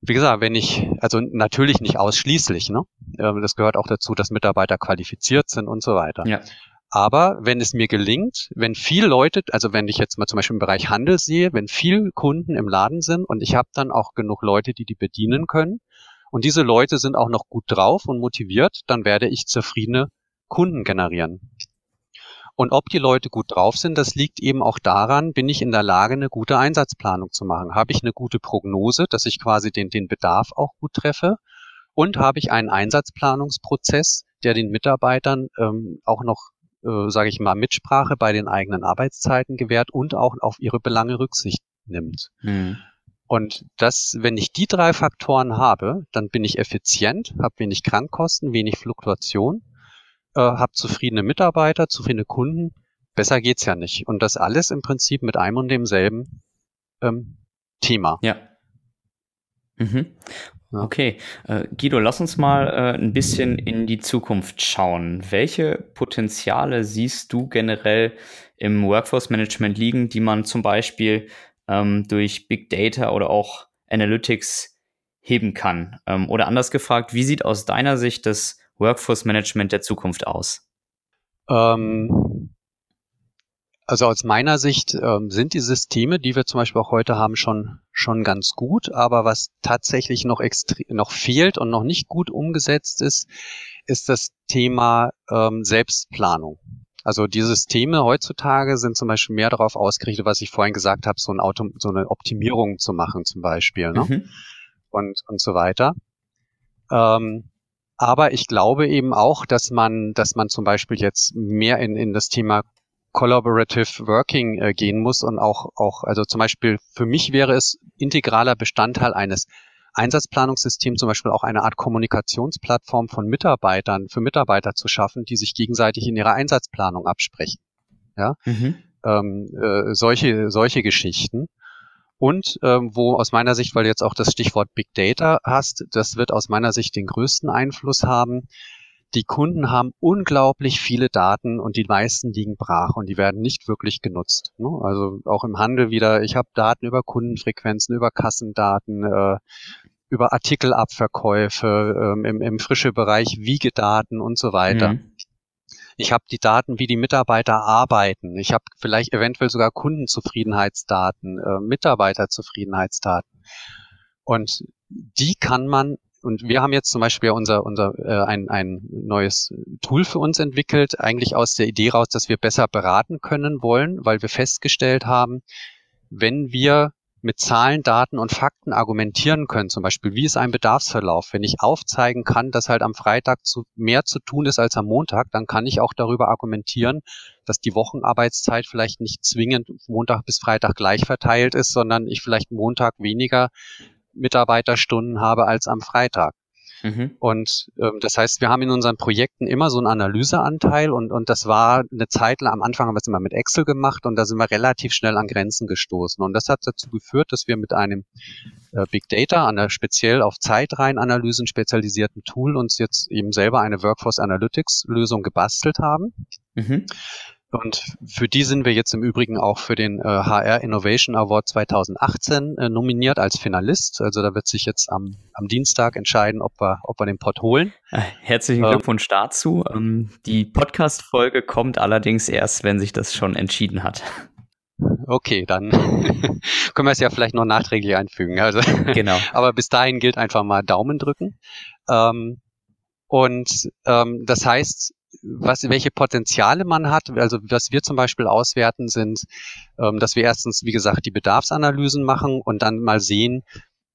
wie gesagt, wenn ich, also natürlich nicht ausschließlich, ne? Ähm, das gehört auch dazu, dass Mitarbeiter qualifiziert sind und so weiter. Ja. Aber wenn es mir gelingt, wenn viel Leute, also wenn ich jetzt mal zum Beispiel im Bereich Handel sehe, wenn viel Kunden im Laden sind und ich habe dann auch genug Leute, die die bedienen können und diese Leute sind auch noch gut drauf und motiviert, dann werde ich zufriedene Kunden generieren. Und ob die Leute gut drauf sind, das liegt eben auch daran, bin ich in der Lage, eine gute Einsatzplanung zu machen. Habe ich eine gute Prognose, dass ich quasi den, den Bedarf auch gut treffe? Und habe ich einen Einsatzplanungsprozess, der den Mitarbeitern ähm, auch noch, äh, sage ich mal, Mitsprache bei den eigenen Arbeitszeiten gewährt und auch auf ihre Belange Rücksicht nimmt. Mhm. Und das, wenn ich die drei Faktoren habe, dann bin ich effizient, habe wenig Krankkosten, wenig Fluktuation äh, habe zufriedene Mitarbeiter, zufriedene Kunden. Besser geht's ja nicht. Und das alles im Prinzip mit einem und demselben ähm, Thema. Ja. Mhm. Okay, äh, Guido, lass uns mal äh, ein bisschen in die Zukunft schauen. Welche Potenziale siehst du generell im Workforce Management liegen, die man zum Beispiel ähm, durch Big Data oder auch Analytics heben kann? Ähm, oder anders gefragt, wie sieht aus deiner Sicht das Workforce Management der Zukunft aus? Ähm, also aus meiner Sicht ähm, sind die Systeme, die wir zum Beispiel auch heute haben, schon schon ganz gut. Aber was tatsächlich noch noch fehlt und noch nicht gut umgesetzt ist, ist das Thema ähm, Selbstplanung. Also die Systeme heutzutage sind zum Beispiel mehr darauf ausgerichtet, was ich vorhin gesagt habe, so, ein Auto, so eine Optimierung zu machen zum Beispiel. Ne? Mhm. und, und so weiter. Ähm, aber ich glaube eben auch, dass man, dass man zum Beispiel jetzt mehr in, in das Thema Collaborative Working äh, gehen muss und auch, auch, also zum Beispiel für mich wäre es integraler Bestandteil eines Einsatzplanungssystems, zum Beispiel auch eine Art Kommunikationsplattform von Mitarbeitern, für Mitarbeiter zu schaffen, die sich gegenseitig in ihrer Einsatzplanung absprechen. Ja, mhm. ähm, äh, solche, solche Geschichten. Und ähm, wo aus meiner Sicht, weil du jetzt auch das Stichwort Big Data hast, das wird aus meiner Sicht den größten Einfluss haben. Die Kunden haben unglaublich viele Daten und die meisten liegen brach und die werden nicht wirklich genutzt. Ne? Also auch im Handel wieder, ich habe Daten über Kundenfrequenzen, über Kassendaten, äh, über Artikelabverkäufe, ähm, im, im frische Bereich Wiegedaten und so weiter. Mhm. Ich habe die Daten, wie die Mitarbeiter arbeiten. Ich habe vielleicht eventuell sogar Kundenzufriedenheitsdaten, äh, Mitarbeiterzufriedenheitsdaten. Und die kann man und wir haben jetzt zum Beispiel unser, unser äh, ein, ein neues Tool für uns entwickelt, eigentlich aus der Idee raus, dass wir besser beraten können wollen, weil wir festgestellt haben, wenn wir mit Zahlen, Daten und Fakten argumentieren können, zum Beispiel, wie ist ein Bedarfsverlauf? Wenn ich aufzeigen kann, dass halt am Freitag zu, mehr zu tun ist als am Montag, dann kann ich auch darüber argumentieren, dass die Wochenarbeitszeit vielleicht nicht zwingend Montag bis Freitag gleich verteilt ist, sondern ich vielleicht Montag weniger Mitarbeiterstunden habe als am Freitag. Mhm. Und ähm, das heißt, wir haben in unseren Projekten immer so einen Analyseanteil und, und das war eine Zeit lang, am Anfang haben wir es immer mit Excel gemacht und da sind wir relativ schnell an Grenzen gestoßen. Und das hat dazu geführt, dass wir mit einem äh, Big Data, einer speziell auf Zeitreihenanalysen spezialisierten Tool uns jetzt eben selber eine Workforce Analytics Lösung gebastelt haben. Mhm. Und für die sind wir jetzt im Übrigen auch für den äh, HR Innovation Award 2018 äh, nominiert als Finalist. Also da wird sich jetzt am, am Dienstag entscheiden, ob wir, ob wir den Pot holen. Äh, herzlichen ähm, Glückwunsch ähm, dazu. Ähm, die Podcast-Folge kommt allerdings erst, wenn sich das schon entschieden hat. Okay, dann können wir es ja vielleicht noch nachträglich einfügen. Also, genau. Aber bis dahin gilt einfach mal Daumen drücken. Ähm, und ähm, das heißt, was, welche Potenziale man hat. Also was wir zum Beispiel auswerten, sind, ähm, dass wir erstens, wie gesagt, die Bedarfsanalysen machen und dann mal sehen,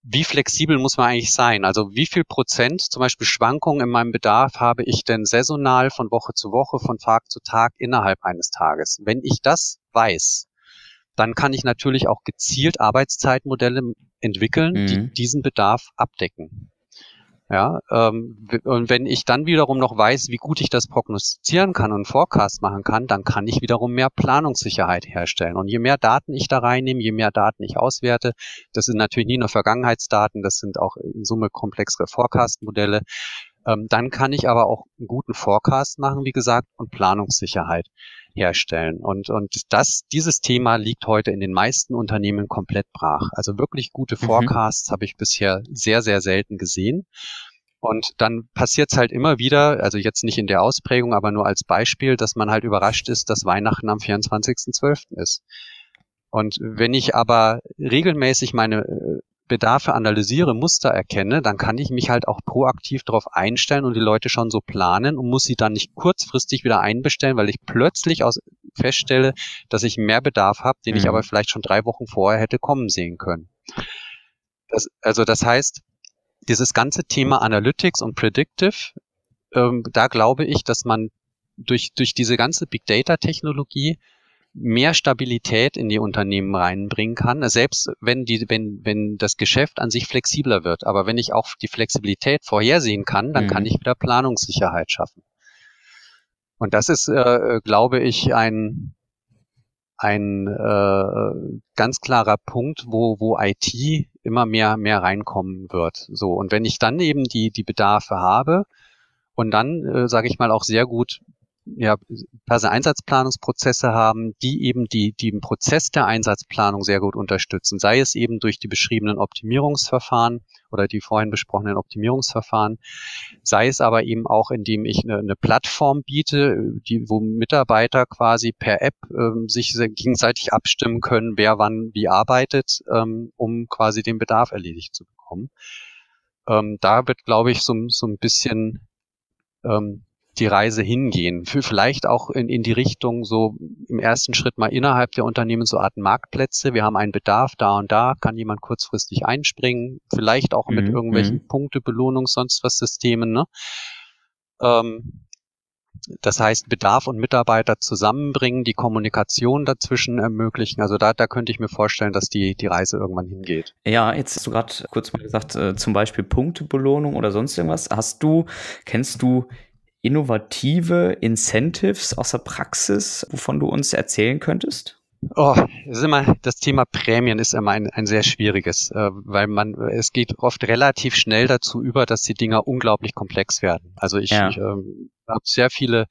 wie flexibel muss man eigentlich sein? Also wie viel Prozent zum Beispiel Schwankungen in meinem Bedarf habe ich denn saisonal von Woche zu Woche, von Tag zu Tag innerhalb eines Tages? Wenn ich das weiß, dann kann ich natürlich auch gezielt Arbeitszeitmodelle entwickeln, mhm. die diesen Bedarf abdecken. Ja, ähm, und wenn ich dann wiederum noch weiß, wie gut ich das prognostizieren kann und Forecast machen kann, dann kann ich wiederum mehr Planungssicherheit herstellen. Und je mehr Daten ich da reinnehme, je mehr Daten ich auswerte, das sind natürlich nie nur Vergangenheitsdaten, das sind auch in Summe komplexere Forecast-Modelle, ähm, dann kann ich aber auch einen guten Forecast machen, wie gesagt, und Planungssicherheit herstellen. Und, und das, dieses Thema liegt heute in den meisten Unternehmen komplett brach. Also wirklich gute mhm. Forecasts mhm. habe ich bisher sehr, sehr selten gesehen. Und dann passiert es halt immer wieder, also jetzt nicht in der Ausprägung, aber nur als Beispiel, dass man halt überrascht ist, dass Weihnachten am 24.12. ist. Und wenn ich aber regelmäßig meine Bedarfe analysiere, Muster erkenne, dann kann ich mich halt auch proaktiv darauf einstellen und die Leute schon so planen und muss sie dann nicht kurzfristig wieder einbestellen, weil ich plötzlich aus feststelle, dass ich mehr Bedarf habe, den mhm. ich aber vielleicht schon drei Wochen vorher hätte kommen sehen können. Das, also das heißt, dieses ganze Thema Analytics und Predictive, ähm, da glaube ich, dass man durch, durch diese ganze Big Data Technologie mehr Stabilität in die Unternehmen reinbringen kann, selbst wenn die, wenn, wenn das Geschäft an sich flexibler wird. Aber wenn ich auch die Flexibilität vorhersehen kann, dann mhm. kann ich wieder Planungssicherheit schaffen. Und das ist, äh, glaube ich, ein, ein äh, ganz klarer Punkt, wo, wo IT immer mehr, mehr reinkommen wird. So. Und wenn ich dann eben die, die Bedarfe habe und dann, äh, sage ich mal, auch sehr gut ja, Einsatzplanungsprozesse haben, die eben die, die den Prozess der Einsatzplanung sehr gut unterstützen, sei es eben durch die beschriebenen Optimierungsverfahren oder die vorhin besprochenen Optimierungsverfahren, sei es aber eben auch, indem ich eine, eine Plattform biete, die, wo Mitarbeiter quasi per App ähm, sich gegenseitig abstimmen können, wer wann wie arbeitet, ähm, um quasi den Bedarf erledigt zu bekommen. Ähm, da wird, glaube ich, so, so ein bisschen ähm, die Reise hingehen. Für vielleicht auch in, in die Richtung so im ersten Schritt mal innerhalb der Unternehmen so Art Marktplätze. Wir haben einen Bedarf da und da, kann jemand kurzfristig einspringen, vielleicht auch mit mhm. irgendwelchen mhm. Punkte, Belohnung, sonst was Systemen. Ne? Ähm, das heißt, Bedarf und Mitarbeiter zusammenbringen, die Kommunikation dazwischen ermöglichen. Also da, da könnte ich mir vorstellen, dass die, die Reise irgendwann hingeht. Ja, jetzt hast du gerade kurz mal gesagt, äh, zum Beispiel Punktebelohnung oder sonst irgendwas. Hast du, kennst du innovative Incentives aus der Praxis, wovon du uns erzählen könntest? Oh, das, ist immer, das Thema Prämien ist immer ein, ein sehr schwieriges, äh, weil man, es geht oft relativ schnell dazu über, dass die Dinger unglaublich komplex werden. Also ich, ja. ich ähm, habe sehr viele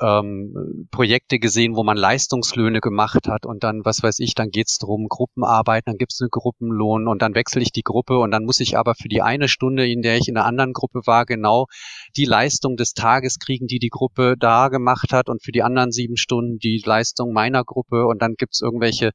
ähm, Projekte gesehen, wo man Leistungslöhne gemacht hat und dann, was weiß ich, dann geht's drum, Gruppenarbeit, dann gibt's einen Gruppenlohn und dann wechsle ich die Gruppe und dann muss ich aber für die eine Stunde, in der ich in einer anderen Gruppe war, genau die Leistung des Tages kriegen, die die Gruppe da gemacht hat und für die anderen sieben Stunden die Leistung meiner Gruppe und dann gibt's irgendwelche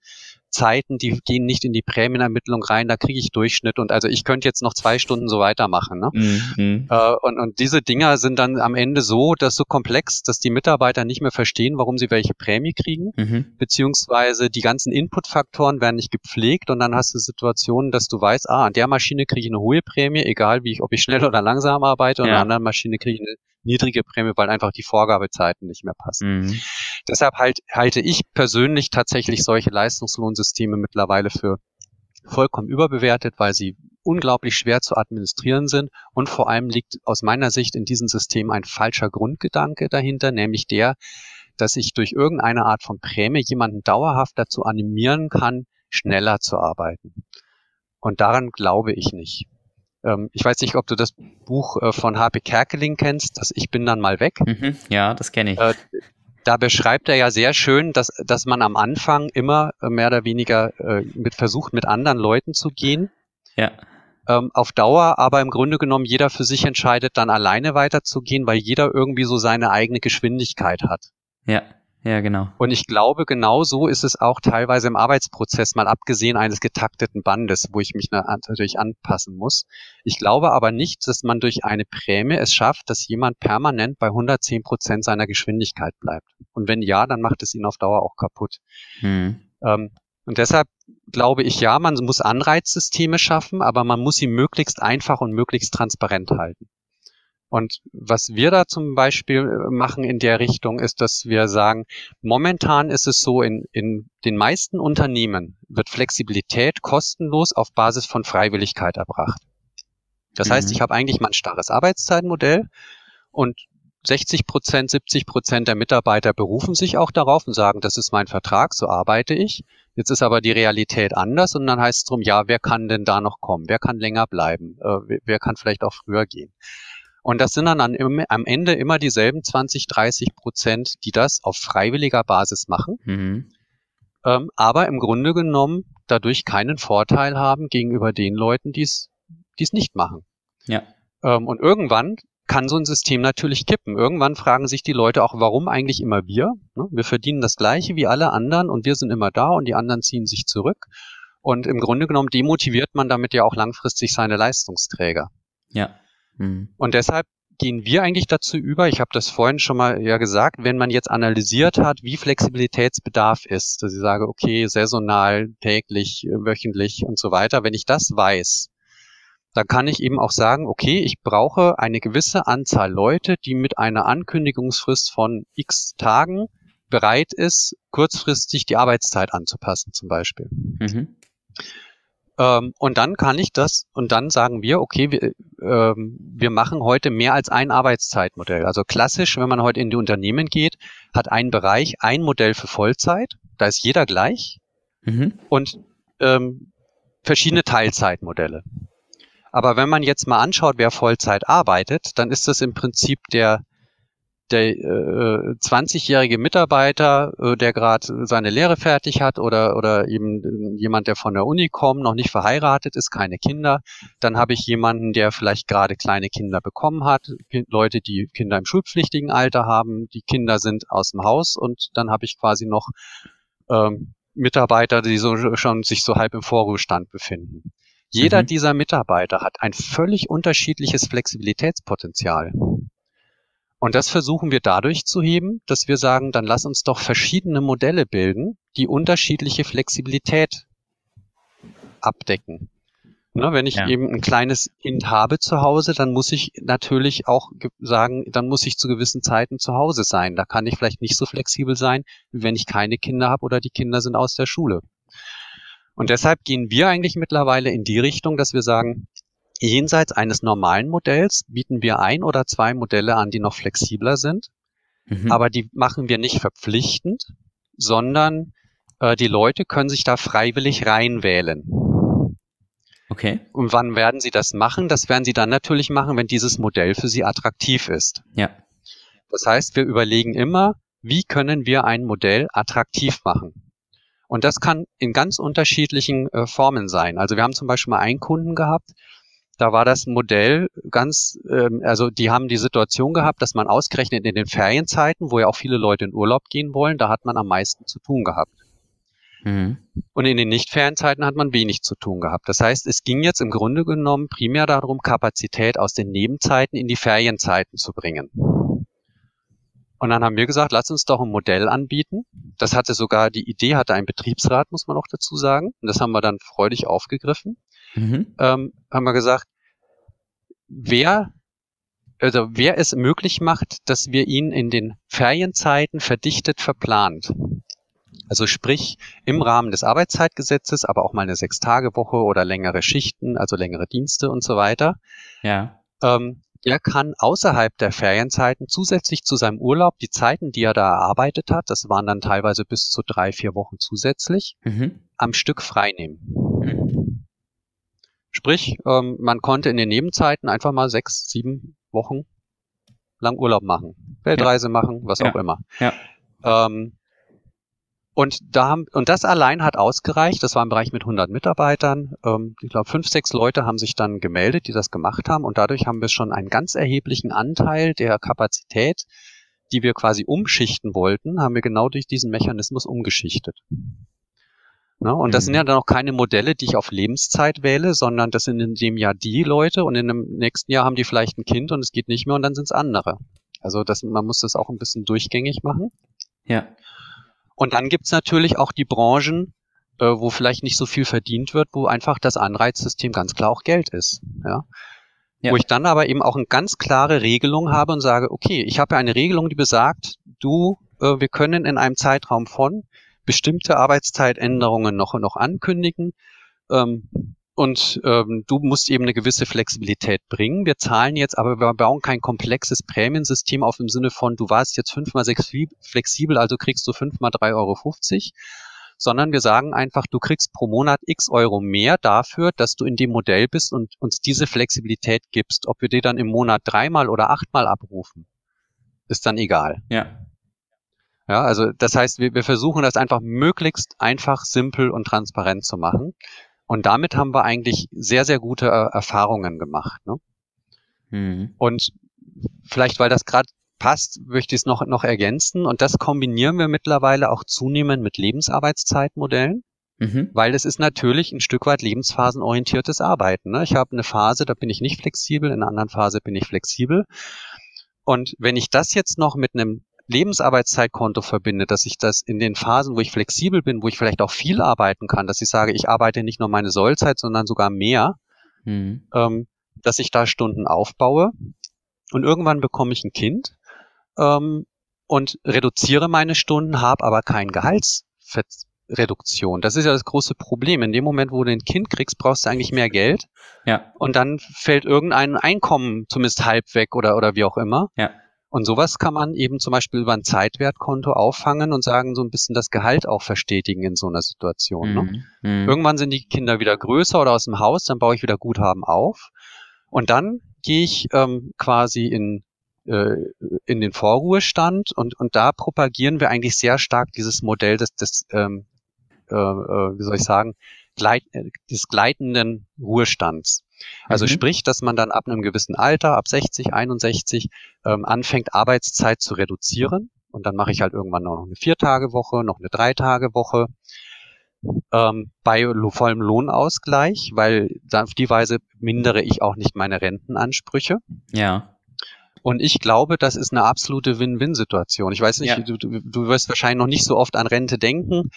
Zeiten, die gehen nicht in die Prämienermittlung rein, da kriege ich Durchschnitt und also ich könnte jetzt noch zwei Stunden so weitermachen. Ne? Mhm. Äh, und, und diese Dinger sind dann am Ende so, dass so komplex, dass die Mitarbeiter nicht mehr verstehen, warum sie welche Prämie kriegen, mhm. beziehungsweise die ganzen Inputfaktoren werden nicht gepflegt und dann hast du Situationen, dass du weißt, ah, an der Maschine kriege ich eine hohe Prämie, egal wie ich, ob ich schnell oder langsam arbeite, und ja. an der anderen Maschine kriege ich eine niedrige Prämie, weil einfach die Vorgabezeiten nicht mehr passen. Mhm. Deshalb halt, halte ich persönlich tatsächlich solche Leistungslohnsysteme mittlerweile für vollkommen überbewertet, weil sie unglaublich schwer zu administrieren sind und vor allem liegt aus meiner Sicht in diesem System ein falscher Grundgedanke dahinter, nämlich der, dass ich durch irgendeine Art von Prämie jemanden dauerhaft dazu animieren kann, schneller zu arbeiten. Und daran glaube ich nicht. Ähm, ich weiß nicht, ob du das Buch äh, von H.P. Kerkeling kennst, das Ich bin dann mal weg. Mhm, ja, das kenne ich. Äh, da beschreibt er ja sehr schön, dass, dass man am Anfang immer äh, mehr oder weniger äh, mit versucht, mit anderen Leuten zu gehen. Ja. Ähm, auf Dauer aber im Grunde genommen jeder für sich entscheidet, dann alleine weiterzugehen, weil jeder irgendwie so seine eigene Geschwindigkeit hat. Ja. Ja, genau. Und ich glaube, genau so ist es auch teilweise im Arbeitsprozess, mal abgesehen eines getakteten Bandes, wo ich mich natürlich anpassen muss. Ich glaube aber nicht, dass man durch eine Prämie es schafft, dass jemand permanent bei 110 Prozent seiner Geschwindigkeit bleibt. Und wenn ja, dann macht es ihn auf Dauer auch kaputt. Hm. Ähm, und deshalb glaube ich, ja, man muss Anreizsysteme schaffen, aber man muss sie möglichst einfach und möglichst transparent halten. Und was wir da zum Beispiel äh, machen in der Richtung ist, dass wir sagen, momentan ist es so, in, in den meisten Unternehmen wird Flexibilität kostenlos auf Basis von Freiwilligkeit erbracht. Das mhm. heißt, ich habe eigentlich mal ein starres Arbeitszeitmodell und 60 Prozent, 70 Prozent der Mitarbeiter berufen sich auch darauf und sagen, das ist mein Vertrag, so arbeite ich. Jetzt ist aber die Realität anders und dann heißt es drum, ja, wer kann denn da noch kommen? Wer kann länger bleiben? Äh, wer kann vielleicht auch früher gehen? Und das sind dann am, Ende immer dieselben 20, 30 Prozent, die das auf freiwilliger Basis machen. Mhm. Ähm, aber im Grunde genommen dadurch keinen Vorteil haben gegenüber den Leuten, die es nicht machen. Ja. Ähm, und irgendwann kann so ein System natürlich kippen. Irgendwann fragen sich die Leute auch, warum eigentlich immer wir? Ne? Wir verdienen das Gleiche wie alle anderen und wir sind immer da und die anderen ziehen sich zurück. Und im Grunde genommen demotiviert man damit ja auch langfristig seine Leistungsträger. Ja. Mhm. Und deshalb gehen wir eigentlich dazu über, ich habe das vorhin schon mal ja gesagt, wenn man jetzt analysiert hat, wie Flexibilitätsbedarf ist, dass ich sage, okay, saisonal, täglich, wöchentlich und so weiter, wenn ich das weiß, dann kann ich eben auch sagen, okay, ich brauche eine gewisse Anzahl Leute, die mit einer Ankündigungsfrist von x Tagen bereit ist, kurzfristig die Arbeitszeit anzupassen zum Beispiel. Mhm. Ähm, und dann kann ich das, und dann sagen wir, okay, wir, ähm, wir machen heute mehr als ein Arbeitszeitmodell. Also klassisch, wenn man heute in die Unternehmen geht, hat ein Bereich ein Modell für Vollzeit, da ist jeder gleich, mhm. und ähm, verschiedene Teilzeitmodelle. Aber wenn man jetzt mal anschaut, wer Vollzeit arbeitet, dann ist das im Prinzip der der äh, 20-jährige Mitarbeiter, äh, der gerade seine Lehre fertig hat oder, oder eben jemand, der von der Uni kommt, noch nicht verheiratet ist, keine Kinder. Dann habe ich jemanden, der vielleicht gerade kleine Kinder bekommen hat, Leute, die Kinder im schulpflichtigen Alter haben, die Kinder sind aus dem Haus und dann habe ich quasi noch ähm, Mitarbeiter, die so schon sich so halb im Vorruhestand befinden. Jeder mhm. dieser Mitarbeiter hat ein völlig unterschiedliches Flexibilitätspotenzial. Und das versuchen wir dadurch zu heben, dass wir sagen, dann lass uns doch verschiedene Modelle bilden, die unterschiedliche Flexibilität abdecken. Ne, wenn ich ja. eben ein kleines Kind habe zu Hause, dann muss ich natürlich auch sagen, dann muss ich zu gewissen Zeiten zu Hause sein. Da kann ich vielleicht nicht so flexibel sein, wie wenn ich keine Kinder habe oder die Kinder sind aus der Schule. Und deshalb gehen wir eigentlich mittlerweile in die Richtung, dass wir sagen, jenseits eines normalen Modells bieten wir ein oder zwei Modelle an, die noch flexibler sind. Mhm. Aber die machen wir nicht verpflichtend, sondern äh, die Leute können sich da freiwillig reinwählen. Okay. Und wann werden Sie das machen? Das werden Sie dann natürlich machen, wenn dieses Modell für Sie attraktiv ist. Ja. Das heißt, wir überlegen immer, wie können wir ein Modell attraktiv machen? Und das kann in ganz unterschiedlichen äh, Formen sein. Also wir haben zum Beispiel mal einen Kunden gehabt, da war das Modell ganz, ähm, also die haben die Situation gehabt, dass man ausgerechnet in den Ferienzeiten, wo ja auch viele Leute in Urlaub gehen wollen, da hat man am meisten zu tun gehabt. Mhm. Und in den Nicht-Ferienzeiten hat man wenig zu tun gehabt. Das heißt, es ging jetzt im Grunde genommen primär darum, Kapazität aus den Nebenzeiten in die Ferienzeiten zu bringen. Und dann haben wir gesagt, lass uns doch ein Modell anbieten. Das hatte sogar, die Idee hatte ein Betriebsrat, muss man auch dazu sagen. Und das haben wir dann freudig aufgegriffen. Mhm. Ähm, haben wir gesagt, wer, also wer es möglich macht, dass wir ihn in den Ferienzeiten verdichtet verplant. Also sprich im Rahmen des Arbeitszeitgesetzes, aber auch mal eine Sechstagewoche oder längere Schichten, also längere Dienste und so weiter. Ja. Ähm, der kann außerhalb der Ferienzeiten zusätzlich zu seinem Urlaub die Zeiten, die er da erarbeitet hat, das waren dann teilweise bis zu drei, vier Wochen zusätzlich, mhm. am Stück freinehmen. Mhm. Sprich, ähm, man konnte in den Nebenzeiten einfach mal sechs, sieben Wochen lang Urlaub machen, Weltreise ja. machen, was ja. auch immer. Ja. Ähm, und da haben, und das allein hat ausgereicht. Das war ein Bereich mit 100 Mitarbeitern. Ähm, ich glaube, fünf, sechs Leute haben sich dann gemeldet, die das gemacht haben. Und dadurch haben wir schon einen ganz erheblichen Anteil der Kapazität, die wir quasi umschichten wollten, haben wir genau durch diesen Mechanismus umgeschichtet. Ne? Und das sind mhm. ja dann auch keine Modelle, die ich auf Lebenszeit wähle, sondern das sind in dem Jahr die Leute und in dem nächsten Jahr haben die vielleicht ein Kind und es geht nicht mehr und dann sind es andere. Also das, man muss das auch ein bisschen durchgängig machen. Ja. Und dann gibt's natürlich auch die Branchen, äh, wo vielleicht nicht so viel verdient wird, wo einfach das Anreizsystem ganz klar auch Geld ist. Ja? ja. Wo ich dann aber eben auch eine ganz klare Regelung habe und sage, okay, ich habe ja eine Regelung, die besagt, du, äh, wir können in einem Zeitraum von bestimmte Arbeitszeitänderungen noch, noch ankündigen. Ähm, und ähm, du musst eben eine gewisse Flexibilität bringen. Wir zahlen jetzt, aber wir bauen kein komplexes Prämiensystem auf im Sinne von, du warst jetzt fünfmal flexibel, also kriegst du fünfmal drei Euro, fünfzig, sondern wir sagen einfach, du kriegst pro Monat x Euro mehr dafür, dass du in dem Modell bist und uns diese Flexibilität gibst. Ob wir die dann im Monat dreimal oder achtmal abrufen, ist dann egal. Ja. Ja, also das heißt, wir, wir versuchen das einfach möglichst einfach, simpel und transparent zu machen. Und damit haben wir eigentlich sehr, sehr gute äh, Erfahrungen gemacht. Ne? Mhm. Und vielleicht, weil das gerade passt, möchte ich es noch, noch ergänzen. Und das kombinieren wir mittlerweile auch zunehmend mit Lebensarbeitszeitmodellen. Mhm. Weil es ist natürlich ein Stück weit lebensphasenorientiertes Arbeiten. Ne? Ich habe eine Phase, da bin ich nicht flexibel, in einer anderen Phase bin ich flexibel. Und wenn ich das jetzt noch mit einem Lebensarbeitszeitkonto verbinde, dass ich das in den Phasen, wo ich flexibel bin, wo ich vielleicht auch viel arbeiten kann, dass ich sage, ich arbeite nicht nur meine Sollzeit, sondern sogar mehr, mhm. ähm, dass ich da Stunden aufbaue und irgendwann bekomme ich ein Kind ähm, und reduziere meine Stunden, habe aber kein Gehaltsreduktion. Das ist ja das große Problem. In dem Moment, wo du ein Kind kriegst, brauchst du eigentlich mehr Geld. Ja. Und dann fällt irgendein Einkommen zumindest halb weg oder, oder wie auch immer. Ja. Und sowas kann man eben zum Beispiel über ein Zeitwertkonto auffangen und sagen, so ein bisschen das Gehalt auch verstetigen in so einer Situation. Ne? Mhm. Mhm. Irgendwann sind die Kinder wieder größer oder aus dem Haus, dann baue ich wieder Guthaben auf. Und dann gehe ich ähm, quasi in, äh, in den Vorruhestand und, und da propagieren wir eigentlich sehr stark dieses Modell des, des ähm, äh, äh, wie soll ich sagen, gleit, äh, des gleitenden Ruhestands. Also mhm. sprich, dass man dann ab einem gewissen Alter, ab 60, 61, ähm, anfängt, Arbeitszeit zu reduzieren. Und dann mache ich halt irgendwann noch eine Vier-Tage-Woche, noch eine Drei-Tage-Woche. Ähm, bei vollem Lohnausgleich, weil auf die Weise mindere ich auch nicht meine Rentenansprüche. Ja. Und ich glaube, das ist eine absolute Win-Win-Situation. Ich weiß nicht, ja. du, du, du wirst wahrscheinlich noch nicht so oft an Rente denken.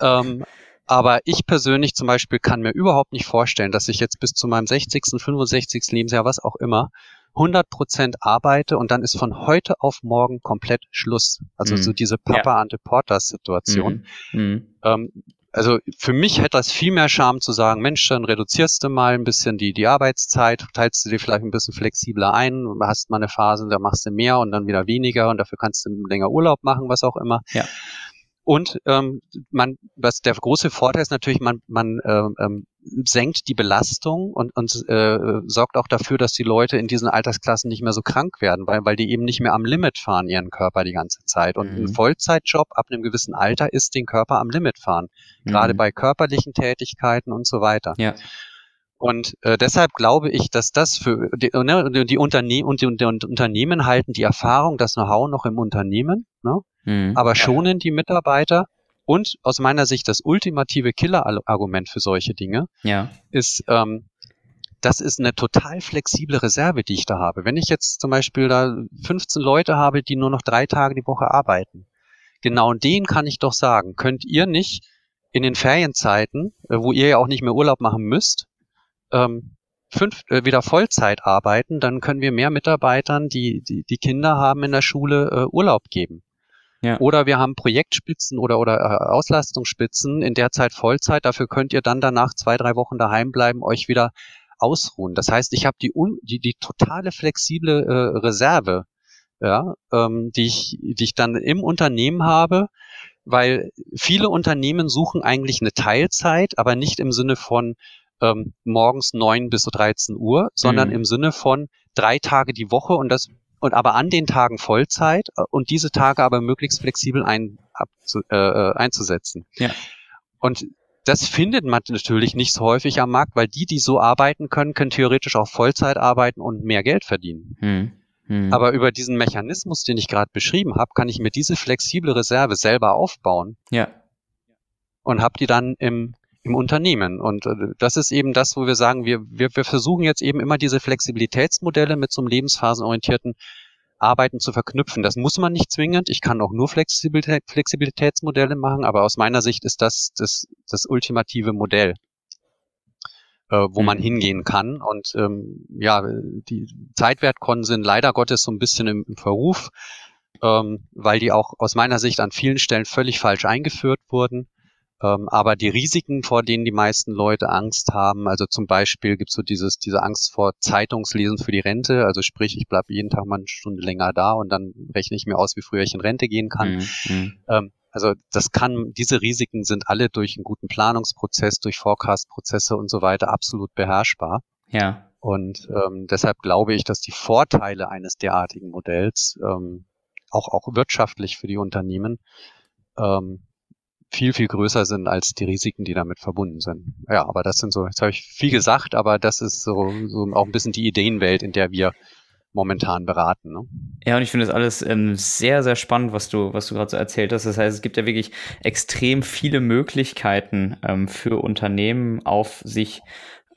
Ähm, aber ich persönlich zum Beispiel kann mir überhaupt nicht vorstellen, dass ich jetzt bis zu meinem 60., 65. Lebensjahr, was auch immer, 100 Prozent arbeite und dann ist von heute auf morgen komplett Schluss. Also mhm. so diese Papa ja. ante Portas Situation. Mhm. Mhm. Ähm, also für mich hätte das viel mehr Charme zu sagen, Mensch, dann reduzierst du mal ein bisschen die, die Arbeitszeit, teilst du dir vielleicht ein bisschen flexibler ein, hast mal eine Phase, da machst du mehr und dann wieder weniger und dafür kannst du länger Urlaub machen, was auch immer. Ja. Und ähm, man, was der große Vorteil ist natürlich, man, man ähm, ähm, senkt die Belastung und, und äh, sorgt auch dafür, dass die Leute in diesen Altersklassen nicht mehr so krank werden, weil, weil die eben nicht mehr am Limit fahren, ihren Körper die ganze Zeit. Und mhm. ein Vollzeitjob ab einem gewissen Alter ist den Körper am Limit fahren, mhm. gerade bei körperlichen Tätigkeiten und so weiter. Ja. Und äh, deshalb glaube ich, dass das für die, ne, die Unternehmen und die, die Unternehmen halten die Erfahrung, das Know-how noch im Unternehmen. Ne? Mhm. Aber schonen die Mitarbeiter. Und aus meiner Sicht das ultimative Killer-Argument für solche Dinge ja. ist, ähm, das ist eine total flexible Reserve, die ich da habe. Wenn ich jetzt zum Beispiel da 15 Leute habe, die nur noch drei Tage die Woche arbeiten, genau denen kann ich doch sagen, könnt ihr nicht in den Ferienzeiten, äh, wo ihr ja auch nicht mehr Urlaub machen müsst, ähm, fünf, äh, wieder Vollzeit arbeiten, dann können wir mehr Mitarbeitern, die, die, die Kinder haben in der Schule, äh, Urlaub geben. Ja. Oder wir haben Projektspitzen oder, oder äh, Auslastungsspitzen in der Zeit Vollzeit. Dafür könnt ihr dann danach zwei, drei Wochen daheim bleiben, euch wieder ausruhen. Das heißt, ich habe die, die, die totale flexible äh, Reserve, ja, ähm, die, ich, die ich dann im Unternehmen habe, weil viele Unternehmen suchen eigentlich eine Teilzeit, aber nicht im Sinne von ähm, morgens neun bis 13 Uhr, sondern mhm. im Sinne von drei Tage die Woche und das und aber an den Tagen Vollzeit äh, und diese Tage aber möglichst flexibel ein, abzu, äh, äh, einzusetzen. Ja. Und das findet man natürlich nicht so häufig am Markt, weil die, die so arbeiten können, können theoretisch auch Vollzeit arbeiten und mehr Geld verdienen. Hm. Hm. Aber über diesen Mechanismus, den ich gerade beschrieben habe, kann ich mir diese flexible Reserve selber aufbauen. Ja. Und habe die dann im, im Unternehmen. Und äh, das ist eben das, wo wir sagen, wir, wir, wir versuchen jetzt eben immer diese Flexibilitätsmodelle mit so einem lebensphasenorientierten Arbeiten zu verknüpfen. Das muss man nicht zwingend. Ich kann auch nur Flexibilität, Flexibilitätsmodelle machen, aber aus meiner Sicht ist das das, das ultimative Modell, äh, wo mhm. man hingehen kann. Und ähm, ja, die Zeitwertkonten sind leider Gottes so ein bisschen im, im Verruf, ähm, weil die auch aus meiner Sicht an vielen Stellen völlig falsch eingeführt wurden. Ähm, aber die Risiken, vor denen die meisten Leute Angst haben, also zum Beispiel gibt es so dieses, diese Angst vor Zeitungslesen für die Rente, also sprich, ich bleibe jeden Tag mal eine Stunde länger da und dann rechne ich mir aus, wie früher ich in Rente gehen kann. Mhm. mhm. Ähm, also das kann, diese Risiken sind alle durch einen guten Planungsprozess, durch Forecast-Prozesse und so weiter absolut beherrschbar. Ja. Und ähm, deshalb glaube ich, dass die Vorteile eines derartigen Modells ähm, auch, auch wirtschaftlich für die Unternehmen ähm, viel, viel größer sind als die Risiken, die damit verbunden sind. Ja, aber das sind so, jetzt habe ich viel gesagt, aber das ist so, so auch ein bisschen die Ideenwelt, in der wir momentan beraten. Ne? Ja, und ich finde das alles ähm, sehr, sehr spannend, was du, was du gerade so erzählt hast. Das heißt, es gibt ja wirklich extrem viele Möglichkeiten ähm, für Unternehmen auf sich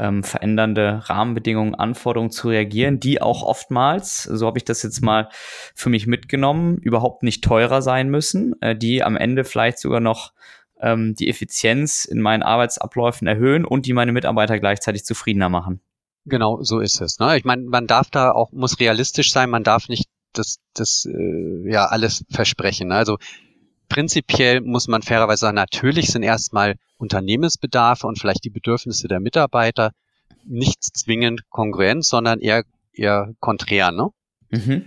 ähm, verändernde Rahmenbedingungen, Anforderungen zu reagieren, die auch oftmals, so habe ich das jetzt mal für mich mitgenommen, überhaupt nicht teurer sein müssen, äh, die am Ende vielleicht sogar noch ähm, die Effizienz in meinen Arbeitsabläufen erhöhen und die meine Mitarbeiter gleichzeitig zufriedener machen. Genau, so ist es. Ne? Ich meine, man darf da auch, muss realistisch sein, man darf nicht das, das äh, ja alles versprechen. Ne? Also prinzipiell muss man fairerweise sagen, natürlich sind erstmal Unternehmensbedarfe und vielleicht die Bedürfnisse der Mitarbeiter nicht zwingend kongruent, sondern eher, eher konträr. Ne? Mhm.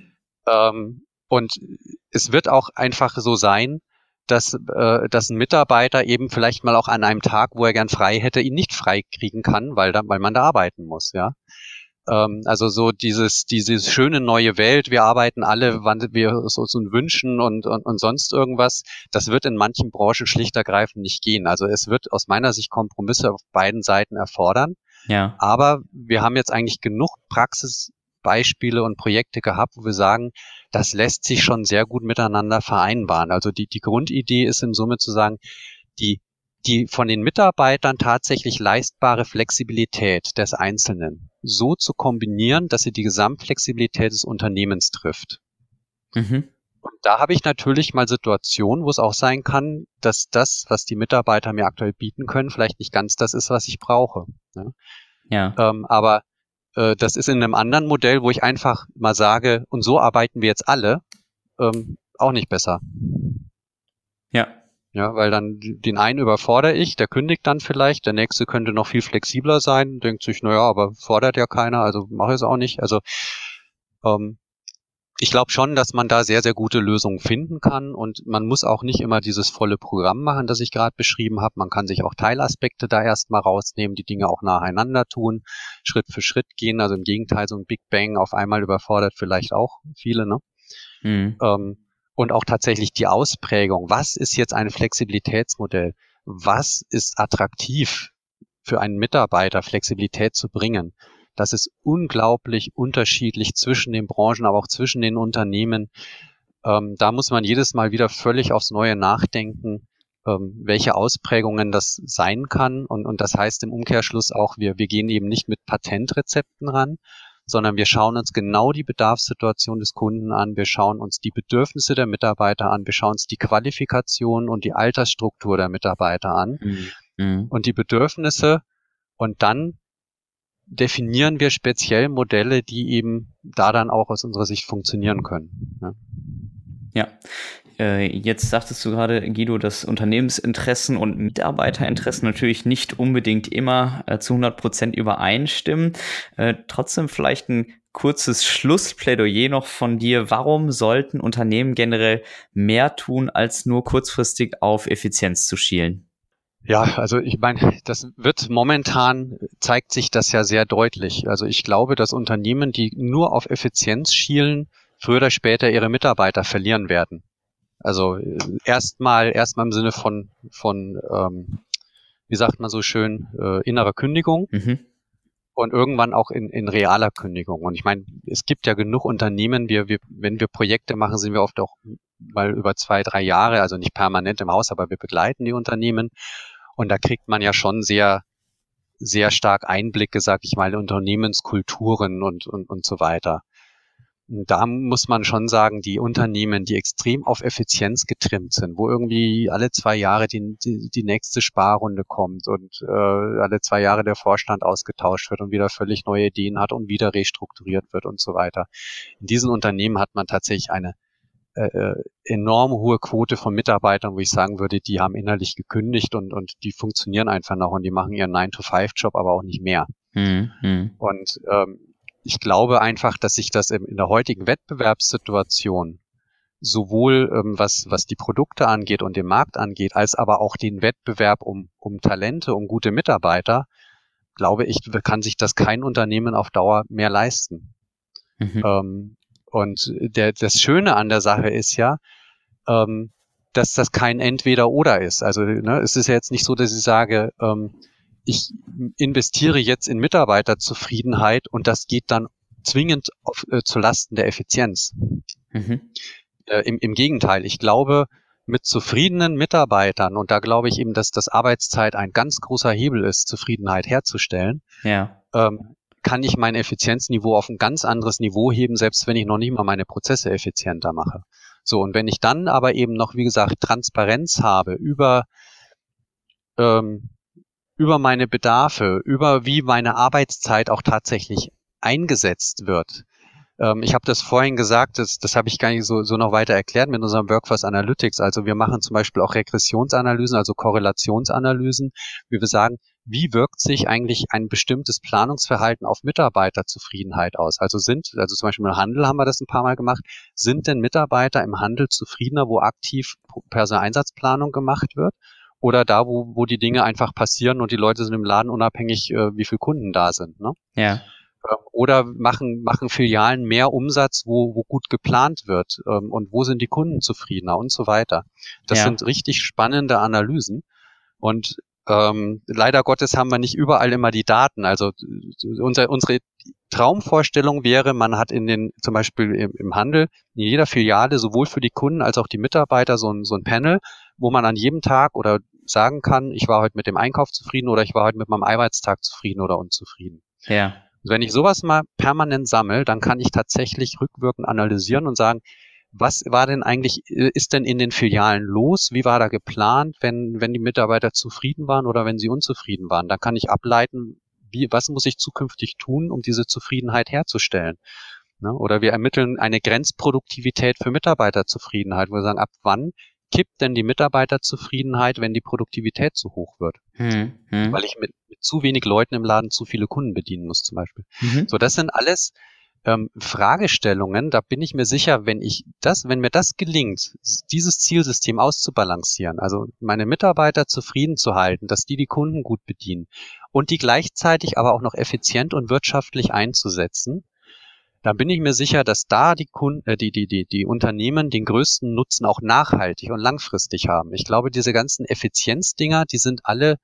Ähm, und es wird auch einfach so sein, dass, äh, dass ein Mitarbeiter eben vielleicht mal auch an einem Tag, wo er gern frei hätte, ihn nicht frei kriegen kann, weil, da, weil man da arbeiten muss. Ja. Ähm, also so dieses, diese schöne neue Welt, wir arbeiten alle, wann wir uns so wünschen und, und, und sonst irgendwas, das wird in manchen Branchen schlicht ergreifend nicht gehen. Also es wird aus meiner Sicht Kompromisse auf beiden Seiten erfordern. Ja. Aber wir haben jetzt eigentlich genug Praxisbeispiele und Projekte gehabt, wo wir sagen, das lässt sich schon sehr gut miteinander vereinbaren. Also die, die Grundidee ist in Summe zu sagen, die die von den Mitarbeitern tatsächlich leistbare Flexibilität des Einzelnen so zu kombinieren, dass sie die Gesamtflexibilität des Unternehmens trifft. Mhm. Und da habe ich natürlich mal Situationen, wo es auch sein kann, dass das, was die Mitarbeiter mir aktuell bieten können, vielleicht nicht ganz das ist, was ich brauche. Ne? Ja. Ähm, aber äh, das ist in einem anderen Modell, wo ich einfach mal sage, und so arbeiten wir jetzt alle, ähm, auch nicht besser. Ja. Ja, weil dann den einen überfordere ich, der kündigt dann vielleicht, der nächste könnte noch viel flexibler sein, denkt sich, naja, aber fordert ja keiner, also mache ich es auch nicht. Also ähm, ich glaube schon, dass man da sehr, sehr gute Lösungen finden kann und man muss auch nicht immer dieses volle Programm machen, das ich gerade beschrieben habe. Man kann sich auch Teilaspekte da erstmal rausnehmen, die Dinge auch nacheinander tun, Schritt für Schritt gehen. Also im Gegenteil, so ein Big Bang auf einmal überfordert vielleicht auch viele, ne? Mhm. Ähm, und auch tatsächlich die Ausprägung. Was ist jetzt ein Flexibilitätsmodell? Was ist attraktiv für einen Mitarbeiter, Flexibilität zu bringen? Das ist unglaublich unterschiedlich zwischen den Branchen, aber auch zwischen den Unternehmen. Ähm, da muss man jedes Mal wieder völlig aufs Neue nachdenken, ähm, welche Ausprägungen das sein kann. Und, und das heißt im Umkehrschluss auch, wir, wir gehen eben nicht mit Patentrezepten ran, sondern wir schauen uns genau die Bedarfssituation des Kunden an, wir schauen uns die Bedürfnisse der Mitarbeiter an, wir schauen uns die Qualifikation und die Altersstruktur der Mitarbeiter an mhm. mhm. und die Bedürfnisse und dann definieren wir speziell Modelle, die eben da dann auch aus unserer Sicht funktionieren können. Ja. Ja, jetzt sagtest du gerade, Guido, dass Unternehmensinteressen und Mitarbeiterinteressen natürlich nicht unbedingt immer äh, zu 100 Prozent übereinstimmen. Äh, trotzdem vielleicht ein kurzes Schlussplädoyer noch von dir. Warum sollten Unternehmen generell mehr tun, als nur kurzfristig auf Effizienz zu schielen? Ja, also ich meine, das wird momentan zeigt sich das ja sehr deutlich. Also ich glaube, dass Unternehmen, die nur auf Effizienz schielen, früher oder später ihre Mitarbeiter verlieren werden. Also erstmal, erstmal im Sinne von, von ähm, wie sagt man so schön, äh, innerer Kündigung mhm. und irgendwann auch in, in realer Kündigung. Und ich meine, es gibt ja genug Unternehmen, wir, wir, wenn wir Projekte machen, sind wir oft auch mal über zwei, drei Jahre, also nicht permanent im Haus, aber wir begleiten die Unternehmen. Und da kriegt man ja schon sehr, sehr stark Einblicke, sag ich mal, in Unternehmenskulturen und, und, und so weiter da muss man schon sagen, die Unternehmen, die extrem auf Effizienz getrimmt sind, wo irgendwie alle zwei Jahre die, die, die nächste Sparrunde kommt und äh, alle zwei Jahre der Vorstand ausgetauscht wird und wieder völlig neue Ideen hat und wieder restrukturiert wird und so weiter. In diesen Unternehmen hat man tatsächlich eine äh, äh enorm hohe Quote von Mitarbeitern, wo ich sagen würde, die haben innerlich gekündigt und, und die funktionieren einfach noch und die machen ihren 9-to-5-Job, aber auch nicht mehr. Mhm. Und ähm, ich glaube einfach, dass sich das in der heutigen Wettbewerbssituation sowohl ähm, was, was die Produkte angeht und den Markt angeht, als aber auch den Wettbewerb um, um Talente, um gute Mitarbeiter, glaube ich, kann sich das kein Unternehmen auf Dauer mehr leisten. Mhm. Ähm, und der, das Schöne an der Sache ist ja, ähm, dass das kein Entweder-Oder ist. Also ne, es ist ja jetzt nicht so, dass ich sage, ähm, ich investiere jetzt in Mitarbeiterzufriedenheit und das geht dann zwingend auf, äh, zu Lasten der Effizienz. Mhm. Äh, im, Im Gegenteil, ich glaube, mit zufriedenen Mitarbeitern, und da glaube ich eben, dass das Arbeitszeit ein ganz großer Hebel ist, Zufriedenheit herzustellen, ja. ähm, kann ich mein Effizienzniveau auf ein ganz anderes Niveau heben, selbst wenn ich noch nicht mal meine Prozesse effizienter mache. So, und wenn ich dann aber eben noch, wie gesagt, Transparenz habe über ähm, über meine Bedarfe, über wie meine Arbeitszeit auch tatsächlich eingesetzt wird. Ähm, ich habe das vorhin gesagt, das, das habe ich gar nicht so, so noch weiter erklärt mit unserem Workforce Analytics. Also wir machen zum Beispiel auch Regressionsanalysen, also Korrelationsanalysen, wie wir sagen, wie wirkt sich eigentlich ein bestimmtes Planungsverhalten auf Mitarbeiterzufriedenheit aus? Also sind, also zum Beispiel im Handel haben wir das ein paar Mal gemacht, sind denn Mitarbeiter im Handel zufriedener, wo aktiv Personaleinsatzplanung gemacht wird? Oder da, wo, wo die Dinge einfach passieren und die Leute sind im Laden unabhängig, äh, wie viele Kunden da sind. Ne? Ja. Ähm, oder machen, machen Filialen mehr Umsatz, wo, wo gut geplant wird ähm, und wo sind die Kunden zufriedener und so weiter. Das ja. sind richtig spannende Analysen. Und ähm, leider Gottes haben wir nicht überall immer die Daten. Also unser, unsere Traumvorstellung wäre, man hat in den, zum Beispiel im, im Handel, in jeder Filiale sowohl für die Kunden als auch die Mitarbeiter so ein, so ein Panel, wo man an jedem Tag oder sagen kann, ich war heute mit dem Einkauf zufrieden oder ich war heute mit meinem Arbeitstag zufrieden oder unzufrieden. Ja. wenn ich sowas mal permanent sammle, dann kann ich tatsächlich rückwirkend analysieren und sagen, was war denn eigentlich, äh, ist denn in den Filialen los? Wie war da geplant, wenn, wenn die Mitarbeiter zufrieden waren oder wenn sie unzufrieden waren? Dann kann ich ableiten, wie, was muss ich zukünftig tun, um diese Zufriedenheit herzustellen? Ne? Oder wir ermitteln eine Grenzproduktivität für Mitarbeiterzufriedenheit, wo wir sagen, ab wann kippt denn die Mitarbeiterzufriedenheit, wenn die Produktivität zu hoch wird? Hm, hm. Weil ich mit, mit, zu wenig Leuten im Laden zu viele Kunden bedienen muss zum Beispiel. Mhm. So, das sind alles ähm, Fragestellungen, da bin ich mir sicher, wenn ich das, wenn mir das gelingt, dieses Zielsystem auszubalancieren, also meine Mitarbeiter zufrieden zu halten, dass die die Kunden gut bedienen und die gleichzeitig aber auch noch effizient und wirtschaftlich einzusetzen, dann bin ich mir sicher, dass da die Kunden, äh, die, die, die, die Unternehmen den größten Nutzen auch nachhaltig und langfristig haben. Ich glaube, diese ganzen Effizienzdinger, die sind alle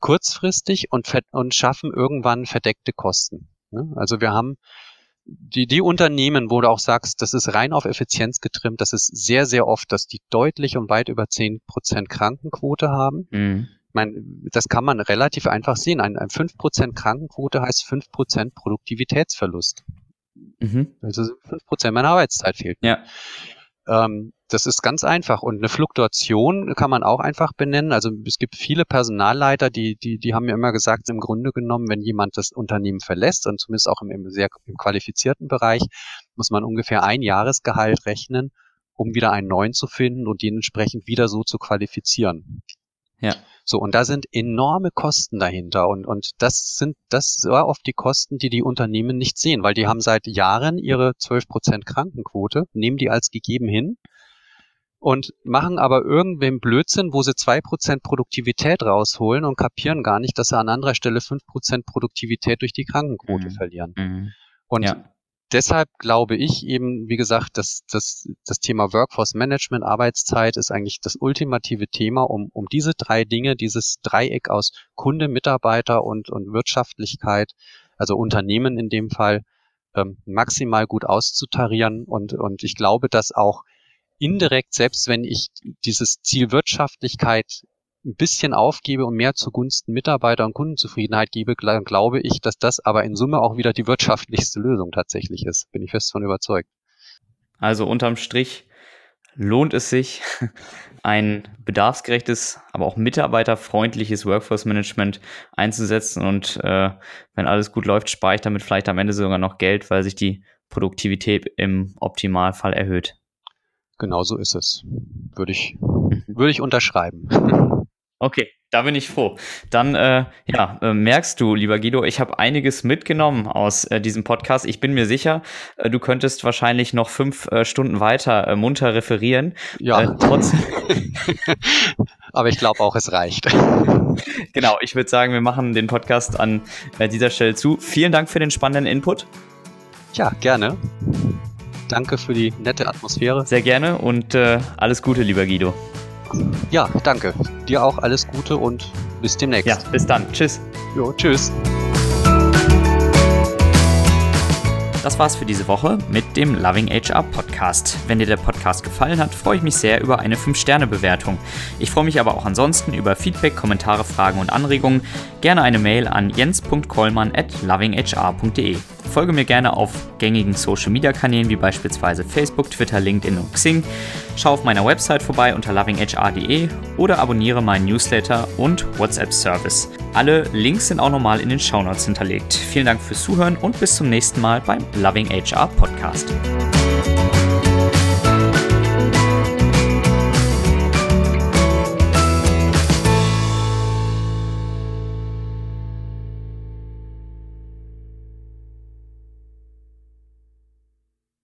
kurzfristig und, und schaffen irgendwann verdeckte Kosten. Ne? Also wir haben die, die Unternehmen, wo du auch sagst, das ist rein auf Effizienz getrimmt, das ist sehr, sehr oft, dass die deutlich und weit über zehn Prozent Krankenquote haben. Mhm. Ich meine, das kann man relativ einfach sehen. Ein, ein 5% Krankenquote heißt fünf Prozent Produktivitätsverlust. Mhm. Also fünf Prozent meiner Arbeitszeit fehlt. Ja. Ähm, das ist ganz einfach. Und eine Fluktuation kann man auch einfach benennen. Also es gibt viele Personalleiter, die, die, die haben mir immer gesagt, im Grunde genommen, wenn jemand das Unternehmen verlässt, und zumindest auch im, im sehr im qualifizierten Bereich, muss man ungefähr ein Jahresgehalt rechnen, um wieder einen neuen zu finden und den entsprechend wieder so zu qualifizieren. Ja. So, und da sind enorme Kosten dahinter. Und, und das sind, das sehr oft die Kosten, die die Unternehmen nicht sehen, weil die haben seit Jahren ihre 12% Krankenquote, nehmen die als gegeben hin und machen aber irgendwem Blödsinn, wo sie zwei Prozent Produktivität rausholen und kapieren gar nicht, dass sie an anderer Stelle fünf Prozent Produktivität durch die Krankenquote mhm. verlieren. Mhm. Und ja. Deshalb glaube ich eben, wie gesagt, dass, dass das Thema Workforce Management, Arbeitszeit ist eigentlich das ultimative Thema, um, um diese drei Dinge, dieses Dreieck aus Kunde, Mitarbeiter und, und Wirtschaftlichkeit, also Unternehmen in dem Fall, ähm, maximal gut auszutarieren. Und, und ich glaube, dass auch indirekt, selbst wenn ich dieses Ziel Wirtschaftlichkeit ein bisschen aufgebe und mehr zugunsten Mitarbeiter und Kundenzufriedenheit gebe, glaube ich, dass das aber in Summe auch wieder die wirtschaftlichste Lösung tatsächlich ist. Bin ich fest von überzeugt. Also unterm Strich lohnt es sich, ein bedarfsgerechtes, aber auch mitarbeiterfreundliches Workforce Management einzusetzen und äh, wenn alles gut läuft, spare ich damit vielleicht am Ende sogar noch Geld, weil sich die Produktivität im Optimalfall erhöht. Genau so ist es. Würde ich, würde ich unterschreiben. Okay, da bin ich froh. Dann äh, ja, äh, merkst du, lieber Guido, ich habe einiges mitgenommen aus äh, diesem Podcast. Ich bin mir sicher, äh, du könntest wahrscheinlich noch fünf äh, Stunden weiter äh, munter referieren. Ja. trotzdem. Aber ich glaube auch, es reicht. genau, ich würde sagen, wir machen den Podcast an dieser Stelle zu. Vielen Dank für den spannenden Input. Ja, gerne. Danke für die nette Atmosphäre. Sehr gerne und alles Gute, lieber Guido. Ja, danke. Dir auch alles Gute und bis demnächst. Ja, bis dann. Tschüss. Jo, tschüss. Das war's für diese Woche mit dem Loving HR Podcast. Wenn dir der Podcast gefallen hat, freue ich mich sehr über eine 5-Sterne-Bewertung. Ich freue mich aber auch ansonsten über Feedback, Kommentare, Fragen und Anregungen. Gerne eine Mail an jens.kollmann at lovinghr.de. Folge mir gerne auf gängigen Social Media Kanälen wie beispielsweise Facebook, Twitter, LinkedIn und Xing. Schau auf meiner Website vorbei unter lovinghr.de oder abonniere meinen Newsletter und WhatsApp Service. Alle Links sind auch nochmal in den Shownotes hinterlegt. Vielen Dank fürs Zuhören und bis zum nächsten Mal beim Loving HR Podcast.